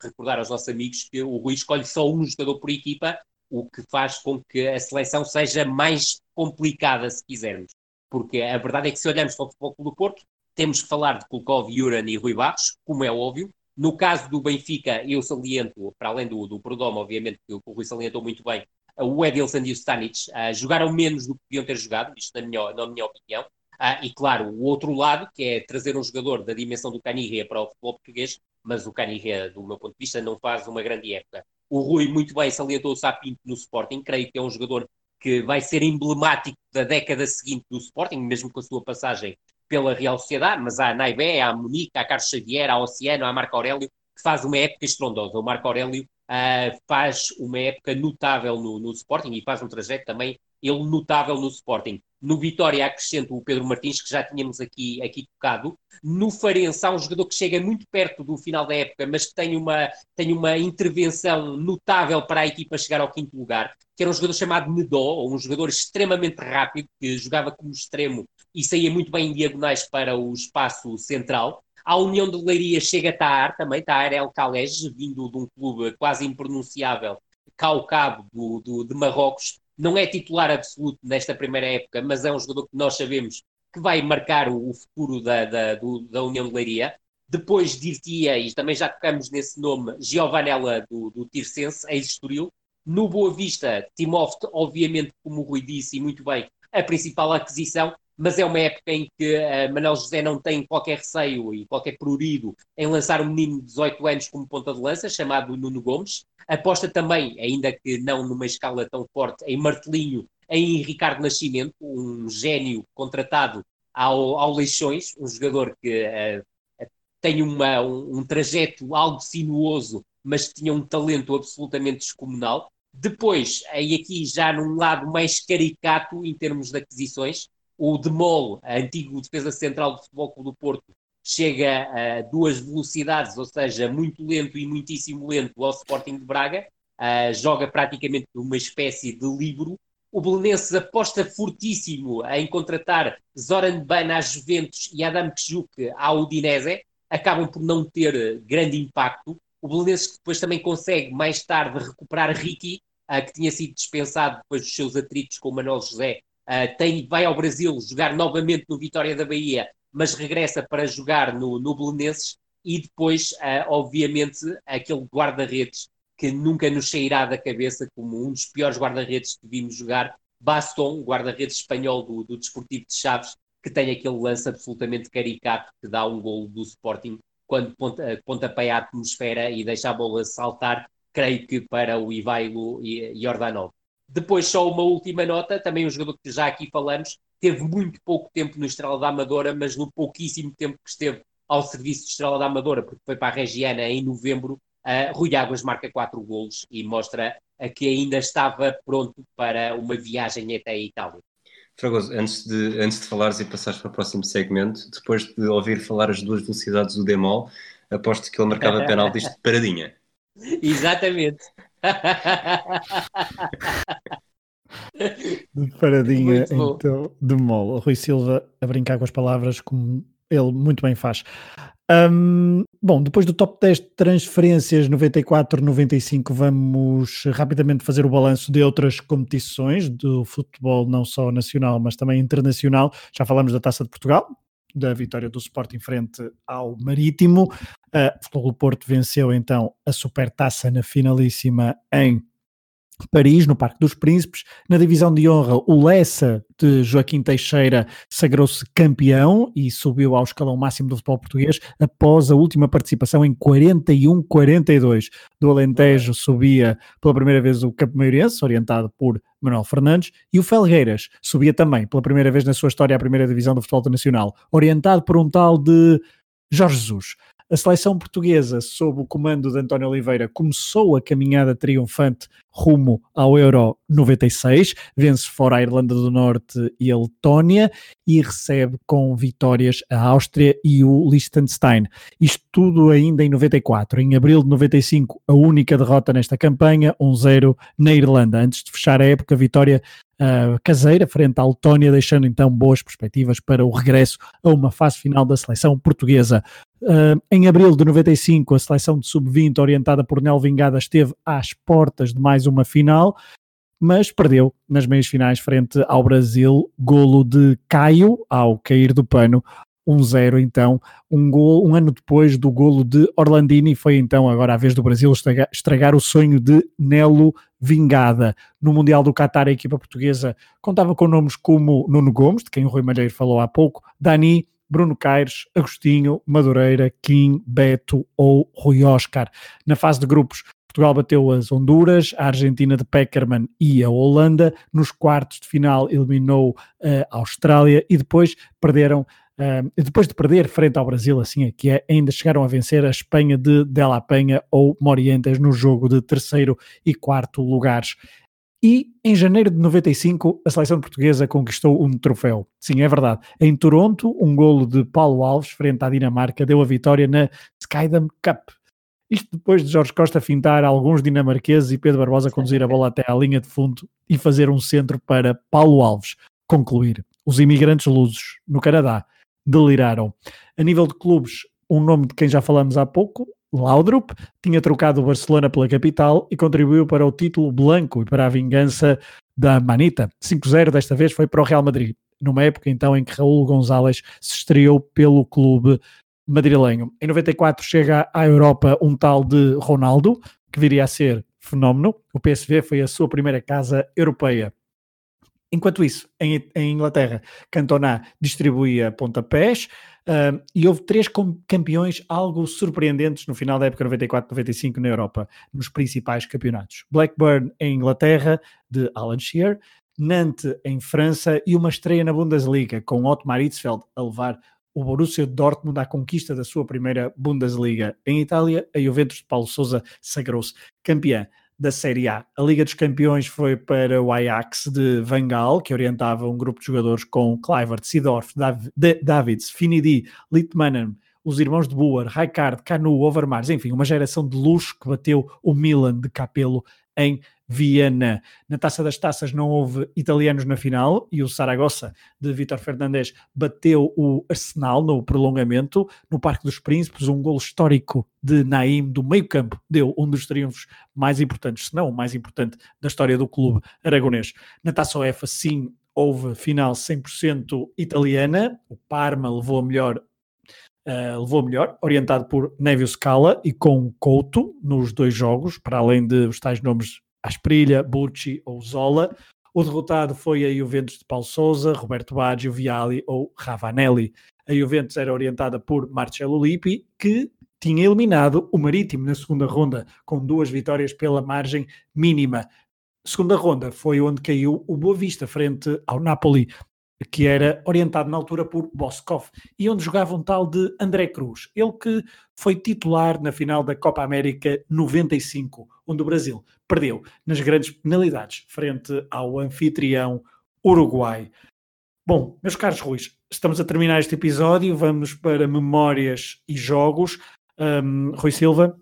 recordar aos nossos amigos que o Rui escolhe só um jogador por equipa, o que faz com que a seleção seja mais complicada, se quisermos. Porque a verdade é que se olharmos para o Futebol Clube do Porto, temos que falar de Kulkov, Juran e Rui Barros, como é óbvio. No caso do Benfica, eu saliento, para além do, do Prodome, obviamente, que o Rui salientou muito bem, o Edilson e o Stanic uh, jogaram menos do que deviam ter jogado, isto na minha, na minha opinião. Ah, e claro, o outro lado, que é trazer um jogador da dimensão do Canirre para o futebol português, mas o Canirre, do meu ponto de vista, não faz uma grande época. O Rui muito bem salientou o Sapinto no Sporting, creio que é um jogador que vai ser emblemático da década seguinte do Sporting, mesmo com a sua passagem pela Real Sociedade, mas há a Naibé, há a Munique, há a Carlos Xavier, há a Oceano, há a Marco Aurélio, que faz uma época estrondosa. O Marco Aurélio uh, faz uma época notável no, no Sporting e faz um trajeto também ele notável no Sporting. No Vitória acrescento o Pedro Martins, que já tínhamos aqui, aqui tocado. No Farense há um jogador que chega muito perto do final da época, mas que tem uma, tem uma intervenção notável para a equipa chegar ao quinto lugar, que era um jogador chamado Nedó, um jogador extremamente rápido, que jogava como extremo e saía muito bem em diagonais para o espaço central. A União de Leiria chega a Taar também, Taar El Khalej, vindo de um clube quase impronunciável, Caucado do, do, de Marrocos, não é titular absoluto nesta primeira época, mas é um jogador que nós sabemos que vai marcar o, o futuro da, da, do, da União de Leiria. Depois dir-te-ia, e também já tocamos nesse nome, Giovanella do, do Tirsense, ex-Estoril. No Boa Vista, Timóteo, obviamente, como o Rui disse, e muito bem, a principal aquisição, mas é uma época em que uh, Manuel José não tem qualquer receio e qualquer prurido em lançar um menino de 18 anos como ponta de lança, chamado Nuno Gomes. Aposta também, ainda que não numa escala tão forte, em Martelinho, em Ricardo Nascimento, um gênio contratado ao, ao Leixões, um jogador que uh, tem uma, um, um, trajeto algo sinuoso, mas tinha um talento absolutamente descomunal. Depois, aí aqui já num lado mais caricato em termos de aquisições, o Demol, antigo defesa central do Futebol Clube do Porto, chega a duas velocidades, ou seja, muito lento e muitíssimo lento ao Sporting de Braga, uh, joga praticamente uma espécie de livro. O Belenenses aposta fortíssimo em contratar Zoran Ban às Juventus e Adam Kjuk à Udinese, acabam por não ter grande impacto. O Belenenses depois também consegue mais tarde recuperar Ricky, uh, que tinha sido dispensado depois dos seus atritos com o Manuel José, uh, tem, vai ao Brasil jogar novamente no Vitória da Bahia mas regressa para jogar no, no Belenenses e depois, uh, obviamente, aquele guarda-redes que nunca nos sairá da cabeça como um dos piores guarda-redes que vimos jogar, Baston, guarda-redes espanhol do, do Desportivo de Chaves, que tem aquele lance absolutamente caricato que dá um golo do Sporting quando ponta, pontapeia a atmosfera e deixa a bola saltar, creio que para o Ivailo Jordanov. Depois, só uma última nota, também um jogador que já aqui falamos, teve muito pouco tempo no Estrela da Amadora, mas no pouquíssimo tempo que esteve ao serviço de Estrela da Amadora, porque foi para a Regiana em novembro, uh, Rui Águas marca quatro golos e mostra que ainda estava pronto para uma viagem até a Itália. Fragoso, antes de, antes de falares e passares para o próximo segmento, depois de ouvir falar as duas velocidades do Demol, aposto que ele marcava <laughs> penaltis de paradinha. Exatamente. <laughs> de paradinha, então, de mole. O Rui Silva a brincar com as palavras, como ele muito bem faz. Um, bom, depois do top 10 de transferências 94-95, vamos rapidamente fazer o balanço de outras competições do futebol, não só nacional, mas também internacional. Já falamos da Taça de Portugal, da vitória do Sport em frente ao Marítimo. Uh, o Porto venceu então a Supertaça na finalíssima em Paris, no Parque dos Príncipes. Na divisão de honra, o Lessa de Joaquim Teixeira sagrou-se campeão e subiu ao escalão máximo do futebol português após a última participação em 41-42. Do Alentejo subia pela primeira vez o Campo Maiorense, orientado por Manuel Fernandes, e o Felgueiras subia também pela primeira vez na sua história à primeira divisão do futebol nacional, orientado por um tal de Jorge Jesus. A seleção portuguesa, sob o comando de António Oliveira, começou a caminhada triunfante rumo ao Euro 96, vence fora a Irlanda do Norte e a Letónia e recebe com vitórias a Áustria e o Liechtenstein. Isto tudo ainda em 94. Em abril de 95, a única derrota nesta campanha, 1-0 na Irlanda. Antes de fechar a época, vitória uh, caseira frente à Letónia, deixando então boas perspectivas para o regresso a uma fase final da seleção portuguesa. Uh, em abril de 95, a seleção de sub-20, orientada por Nel Vingada, esteve às portas de mais uma final, mas perdeu nas meias finais frente ao Brasil, golo de Caio ao cair do pano 1-0 então, um, gol, um ano depois do golo de Orlandini, foi então agora a vez do Brasil estragar, estragar o sonho de Nelo Vingada. No Mundial do Qatar a equipa portuguesa contava com nomes como Nuno Gomes, de quem o Rui Malheiro falou há pouco, Dani, Bruno Caires, Agostinho, Madureira, Kim, Beto ou Rui Oscar. Na fase de grupos, Portugal bateu as Honduras, a Argentina de Peckerman e a Holanda. Nos quartos de final eliminou a Austrália e depois perderam Uh, depois de perder frente ao Brasil, assim é que é, ainda chegaram a vencer a Espanha de Della Penha ou Morientes no jogo de terceiro e quarto lugares. E em janeiro de 95, a seleção portuguesa conquistou um troféu. Sim, é verdade. Em Toronto, um golo de Paulo Alves, frente à Dinamarca, deu a vitória na Skydam Cup. Isto depois de Jorge Costa fintar alguns dinamarqueses e Pedro Barbosa conduzir a bola até à linha de fundo e fazer um centro para Paulo Alves. Concluir. Os imigrantes lusos, no Canadá, deliraram. A nível de clubes, um nome de quem já falamos há pouco, Laudrup tinha trocado o Barcelona pela capital e contribuiu para o título blanco e para a vingança da Manita. 5-0 desta vez foi para o Real Madrid, numa época então em que Raul González se estreou pelo clube madrilenho. Em 94 chega à Europa um tal de Ronaldo, que viria a ser fenómeno. O PSV foi a sua primeira casa europeia. Enquanto isso, em, em Inglaterra, Cantona distribuía pontapés uh, e houve três campeões algo surpreendentes no final da época 94-95 na Europa, nos principais campeonatos. Blackburn em Inglaterra, de Alan Shearer, Nantes em França e uma estreia na Bundesliga, com Otmar Hitzfeld a levar o Borussia Dortmund à conquista da sua primeira Bundesliga. Em Itália, a Juventus de Paulo Sousa sagrou-se campeã da Série A. A Liga dos Campeões foi para o Ajax de Vangal, que orientava um grupo de jogadores com Kluivert, Sidorf, Dav Davids, Finidi, Litmanen, os irmãos de Boer, Rijkaard, Canu, Overmars, enfim, uma geração de luxo que bateu o Milan de Capello em Viena. Na Taça das Taças não houve italianos na final e o Saragossa de Vítor Fernandes bateu o Arsenal no prolongamento. No Parque dos Príncipes, um gol histórico de Naim do meio campo deu um dos triunfos mais importantes, se não o mais importante da história do clube aragonês. Na Taça UEFA, sim, houve final 100% italiana. O Parma levou a melhor Uh, levou melhor, orientado por Nevio Scala e com Couto nos dois jogos, para além de os tais nomes Asprilha, Bucci ou Zola. O derrotado foi a Juventus de Paulo Souza, Roberto Baggio, Viali ou Ravanelli. A Juventus era orientada por Marcelo Lippi, que tinha eliminado o Marítimo na segunda ronda, com duas vitórias pela margem mínima. Segunda ronda foi onde caiu o Boa Vista frente ao Napoli que era orientado na altura por Boskov, e onde jogava um tal de André Cruz, ele que foi titular na final da Copa América 95, onde o Brasil perdeu nas grandes penalidades frente ao anfitrião Uruguai. Bom, meus caros Ruiz, estamos a terminar este episódio, vamos para memórias e jogos. Um, Rui Silva,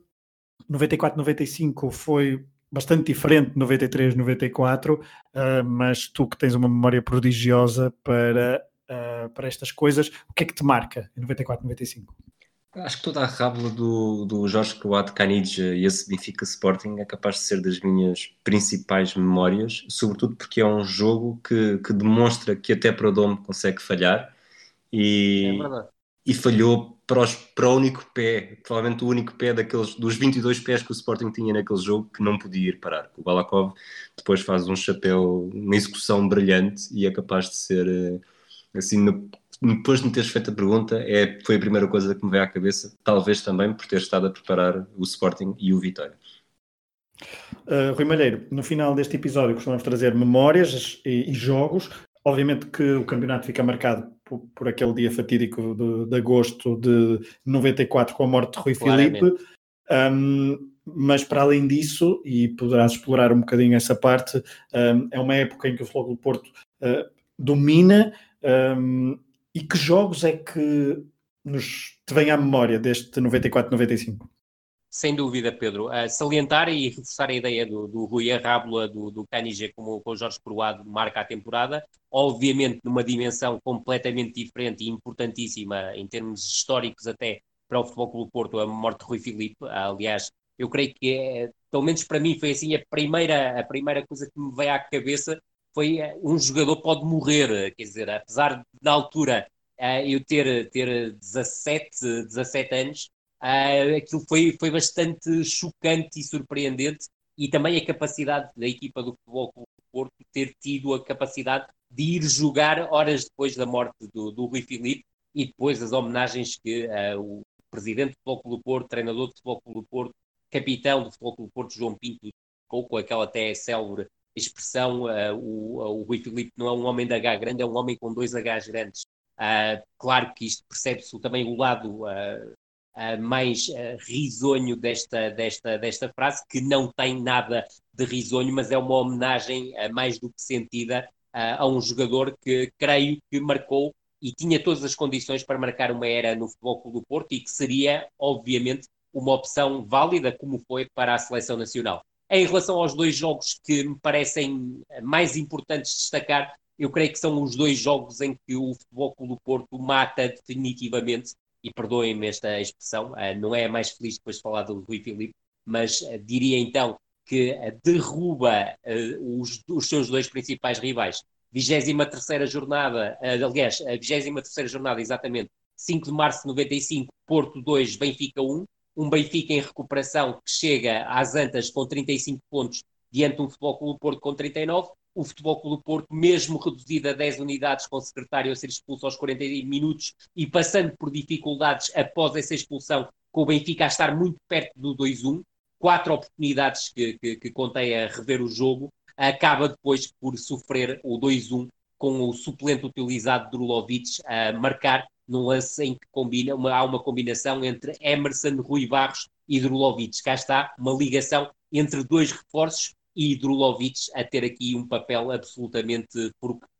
94-95 foi bastante diferente de 93, 94, uh, mas tu que tens uma memória prodigiosa para, uh, para estas coisas, o que é que te marca em 94, 95? Acho que toda a rábula do, do Jorge Croate Canidja e esse Benfica Sporting é capaz de ser das minhas principais memórias, sobretudo porque é um jogo que, que demonstra que até para o Dome consegue falhar e, é e falhou para, os, para o único pé, provavelmente o único pé daqueles, dos 22 pés que o Sporting tinha naquele jogo que não podia ir parar. O Balakov depois faz um chapéu, uma execução brilhante e é capaz de ser eh, assim, depois de me teres feito a pergunta, é, foi a primeira coisa que me veio à cabeça, talvez também por ter estado a preparar o Sporting e o Vitória. Uh, Rui Malheiro, no final deste episódio costumamos trazer memórias e, e jogos. Obviamente que o campeonato fica marcado por, por aquele dia fatídico de, de, agosto de 94 com a morte de Rui Claramente. Filipe. Um, mas para além disso, e poderás explorar um bocadinho essa parte, um, é uma época em que o Futebol do Porto uh, domina. Um, e que jogos é que nos te vem à memória deste 94-95? Sem dúvida, Pedro. Uh, salientar e reforçar a ideia do, do Rui Arrábula, do, do Canigé, como o Jorge Croado marca a temporada, obviamente numa dimensão completamente diferente e importantíssima em termos históricos até para o Futebol Clube Porto, a morte de Rui Filipe. aliás, eu creio que, é, pelo menos para mim, foi assim a primeira, a primeira coisa que me veio à cabeça foi eh, um jogador pode morrer, quer dizer, apesar de na altura uh, eu ter, ter 17, 17 anos, uh, aquilo foi, foi bastante chocante e surpreendente e também a capacidade da equipa do Futebol Clube do Porto ter tido a capacidade de ir jogar horas depois da morte do, do Rui Filipe e depois as homenagens que uh, o presidente do Futebol Clube do Porto, treinador do Futebol Clube do Porto, capitão do Futebol Clube do Porto, João Pinto, com aquela até célebre expressão, uh, o, o Rui Filipe não é um homem de H grande, é um homem com dois Hs grandes. Uh, claro que isto percebe-se também o lado uh, mais risonho desta, desta, desta frase, que não tem nada de risonho, mas é uma homenagem mais do que sentida a um jogador que creio que marcou e tinha todas as condições para marcar uma era no Futebol Clube do Porto e que seria, obviamente, uma opção válida, como foi para a seleção nacional. Em relação aos dois jogos que me parecem mais importantes destacar, eu creio que são os dois jogos em que o Futebol Clube do Porto mata definitivamente, e perdoem-me esta expressão, eh, não é mais feliz depois de falar do Rui Filipe, mas eh, diria então que eh, derruba os, os seus dois principais rivais. 23 jornada, aliás, a 23 jornada, exatamente, 5 de março de 95, Porto 2, Benfica 1, um Benfica em recuperação que chega às Antas com 35 pontos diante de um Futebol Clube Porto com 39, o Futebol Clube Porto, mesmo reduzido a 10 unidades, com o secretário a ser expulso aos 40 minutos e passando por dificuldades após essa expulsão, com o Benfica a estar muito perto do 2-1, quatro oportunidades que, que, que contei a rever o jogo, acaba depois por sofrer o 2-1 com o suplente utilizado Drulovic a marcar num lance em que combina, uma, há uma combinação entre Emerson, Rui Barros e Drulovic. Cá está uma ligação entre dois reforços e Drulovic a ter aqui um papel absolutamente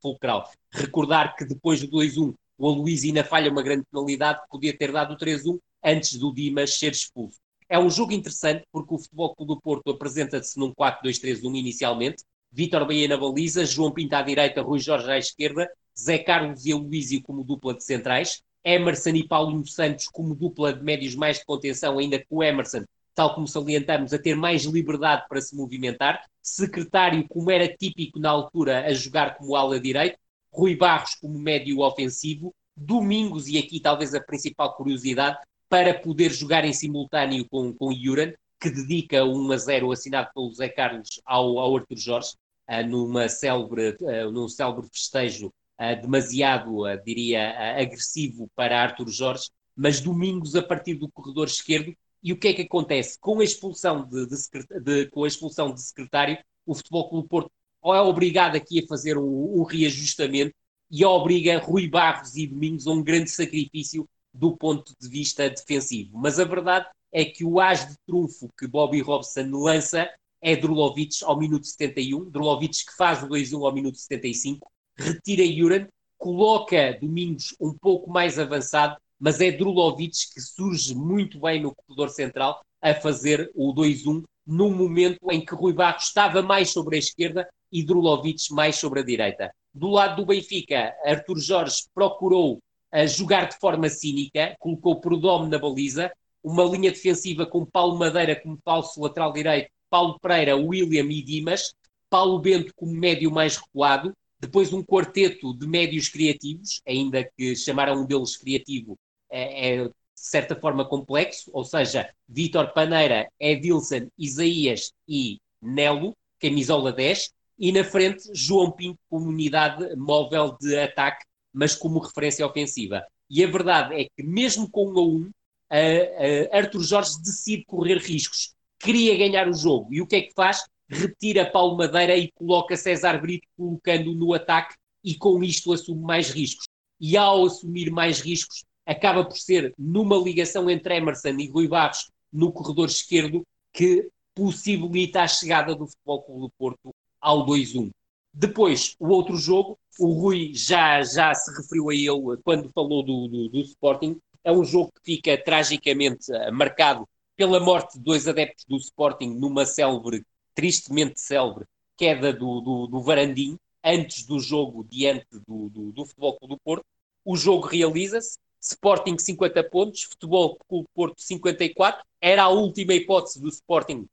fulcral. Recordar que depois do 2-1 o Aloysio ainda falha uma grande penalidade, podia ter dado o 3-1 antes do Dimas ser expulso. É um jogo interessante porque o Futebol Clube do Porto apresenta-se num 4-2-3-1 inicialmente, Vítor Bahia na baliza, João Pinto à direita, Rui Jorge à esquerda, Zé Carlos e Aloysio como dupla de centrais, Emerson e Paulinho Santos como dupla de médios mais de contenção, ainda com o Emerson, tal como salientamos, a ter mais liberdade para se movimentar, secretário, como era típico na altura, a jogar como ala direito, Rui Barros como médio ofensivo, Domingos, e aqui talvez a principal curiosidade, para poder jogar em simultâneo com, com Juran, que dedica 1 a 0 assinado pelo Zé Carlos ao, ao Arthur Jorge, uh, numa célebre, uh, num célebre festejo uh, demasiado, diria, agressivo para Arthur Jorge, mas Domingos a partir do corredor esquerdo. E o que é que acontece? Com a expulsão de, de, de com a expulsão de secretário, o Futebol Clube Porto é obrigado aqui a fazer um, reajustamento e obriga Rui Barros e Domingos a um grande sacrifício do ponto de vista defensivo. Mas a verdade é que o as de trunfo que Bobby Robson lança é Drulovic ao minuto 71, Drulovic que faz o 2-1 ao minuto 75, retira Juran, coloca Domingos um pouco mais avançado, mas é Drulovic que surge muito bem no corredor central a fazer o 2-1 num momento em que Rui Barros estava mais sobre a esquerda e Drulovic mais sobre a direita. Do lado do Benfica, Artur Jorge procurou uh, jogar de forma cínica, colocou Prodome na baliza, uma linha defensiva com Paulo Madeira como falso lateral direito, Paulo Pereira, William e Dimas, Paulo Bento como médio mais recuado, depois um quarteto de médios criativos, ainda que chamaram um deles criativo, é, é de certa forma complexo, ou seja, Vítor Paneira, Edilson, Isaías e Nelo, camisola 10, e na frente João Pinto como unidade móvel de ataque, mas como referência ofensiva. E a verdade é que mesmo com um a um, uh, Arthur Jorge decide correr riscos. Queria ganhar o jogo. E o que é que faz? Retira Paulo Madeira e coloca César Brito colocando no ataque e com isto assume mais riscos. E ao assumir mais riscos, acaba por ser numa ligação entre Emerson e Rui Barros no corredor esquerdo que possibilita a chegada do Futebol Clube do Porto ao 2-1. Depois, o outro jogo, o Rui já, já se referiu a ele quando falou do, do, do Sporting, é um jogo que fica tragicamente uh, marcado pela morte de dois adeptos do Sporting numa célebre, tristemente célebre, queda do, do, do Varandim, antes do jogo diante do, do, do Futebol Clube do Porto. O jogo realiza-se, Sporting 50 pontos, Futebol Clube Porto 54. Era a última hipótese do Sporting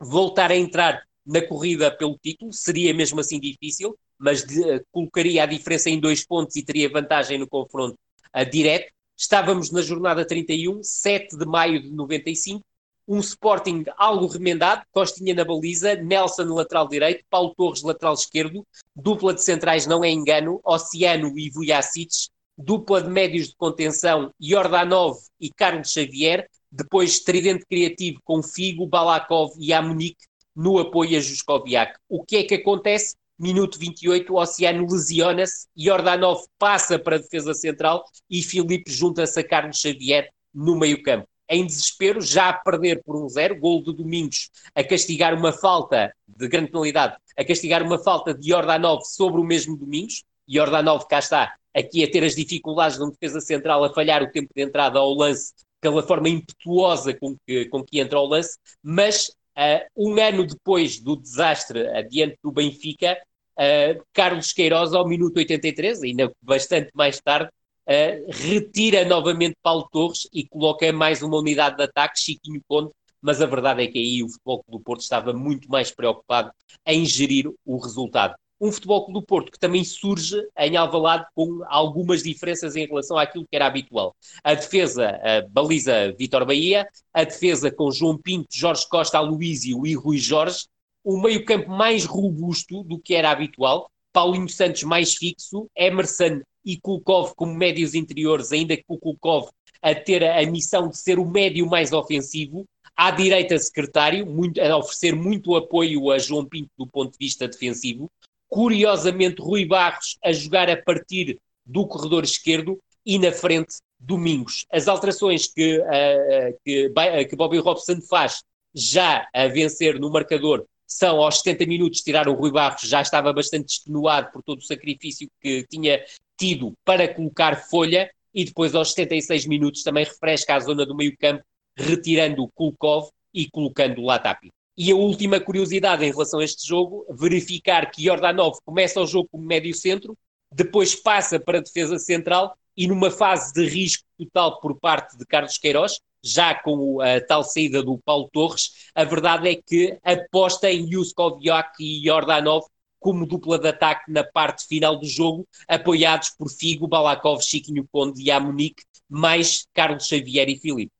voltar a entrar na corrida pelo título, seria mesmo assim difícil, mas de, uh, colocaria a diferença em dois pontos e teria vantagem no confronto uh, direto. Estávamos na jornada 31, 7 de maio de 95, um Sporting algo remendado, Costinha na baliza, Nelson lateral direito, Paulo Torres lateral esquerdo, dupla de centrais não é engano, Oceano e Vujacic, dupla de médios de contenção, Jordanov e Carlos Xavier, depois tridente criativo com Figo, Balakov e Amunique no apoio a Juskoviak. O que é que acontece? Minuto 28, o Oceano lesiona-se, Jordanov passa para a defesa central e Filipe junta-se a Carlos Xavier no meio campo em desespero, já a perder por um zero, gol de Domingos a castigar uma falta de grande penalidade, a castigar uma falta de Jordanov sobre o mesmo Domingos, Jordanov cá está, aqui a ter as dificuldades de um defesa central a falhar o tempo de entrada ao lance pela forma impetuosa com que, com que entra ao lance, mas uh, um ano depois do desastre adiante do Benfica, uh, Carlos Queiroz, ao minuto 83, ainda bastante mais tarde, uh, retira novamente Paulo Torres e coloca mais uma unidade de ataque, Chiquinho Conde, mas a verdade é que aí o Futebol do Porto estava muito mais preocupado em gerir o resultado. Um Futebol Clube do Porto que também surge em Alvalade com algumas diferenças em relação àquilo que era habitual. A defesa, a baliza Vitor Bahia, a defesa com João Pinto, Jorge Costa, Aloísio e Rui Jorge, o meio campo mais robusto do que era habitual, Paulinho Santos mais fixo, Emerson e Kulkov como médios interiores, ainda que o Kulkov a ter a missão de ser o médio mais ofensivo, à direita secretário, muito, a oferecer muito apoio a João Pinto do ponto de vista defensivo, curiosamente Rui Barros a jogar a partir do corredor esquerdo e na frente Domingos. As alterações que, uh, que, que Bobby Robson faz já a vencer no marcador são aos 70 minutos tirar o Rui Barros, já estava bastante extenuado por todo o sacrifício que tinha tido para colocar folha e depois aos 76 minutos também refresca a zona do meio campo, retirando o Kulkov e colocando o Latapi. E a última curiosidade em relação a este jogo, verificar que Jordanov começa o jogo como médio centro, depois passa para defesa central e numa fase de risco total por parte de Carlos Queiroz, já com a tal saída do Paulo Torres, a verdade é que aposta em Yuskoviak e Jordanov como dupla de ataque na parte final do jogo, apoiados por Figo, Balakov, Chiquinho Conde e Amunique, mais Carlos Xavier e Filipe.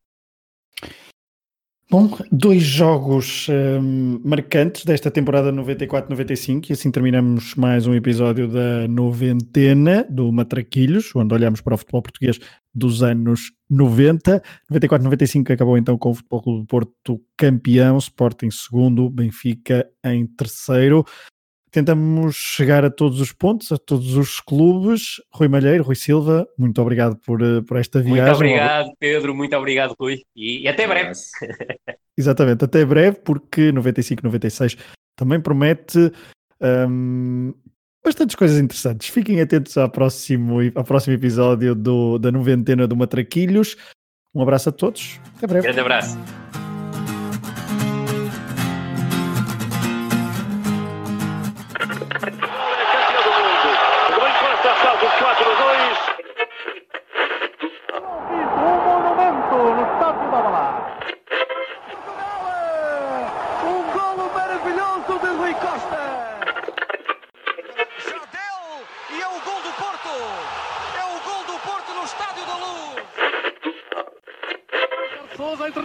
Bom, dois jogos um, marcantes desta temporada 94-95 e assim terminamos mais um episódio da noventena do Matraquilhos, onde olhamos para o futebol português dos anos 90. 94-95 acabou então com o Futebol Clube do Porto campeão, Sporting segundo, Benfica em terceiro. Tentamos chegar a todos os pontos, a todos os clubes. Rui Malheiro, Rui Silva, muito obrigado por, eh, por esta viagem. Muito obrigado, Pedro, muito obrigado, Rui. E, e até breve. <laughs> Exatamente, até breve, porque 95-96 também promete um, bastantes coisas interessantes. Fiquem atentos ao próximo, ao próximo episódio do, da noventena do Matraquilhos. Um abraço a todos. Até breve. Grande abraço.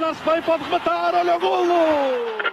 Internar-se bem, pode rematar, olha o golo!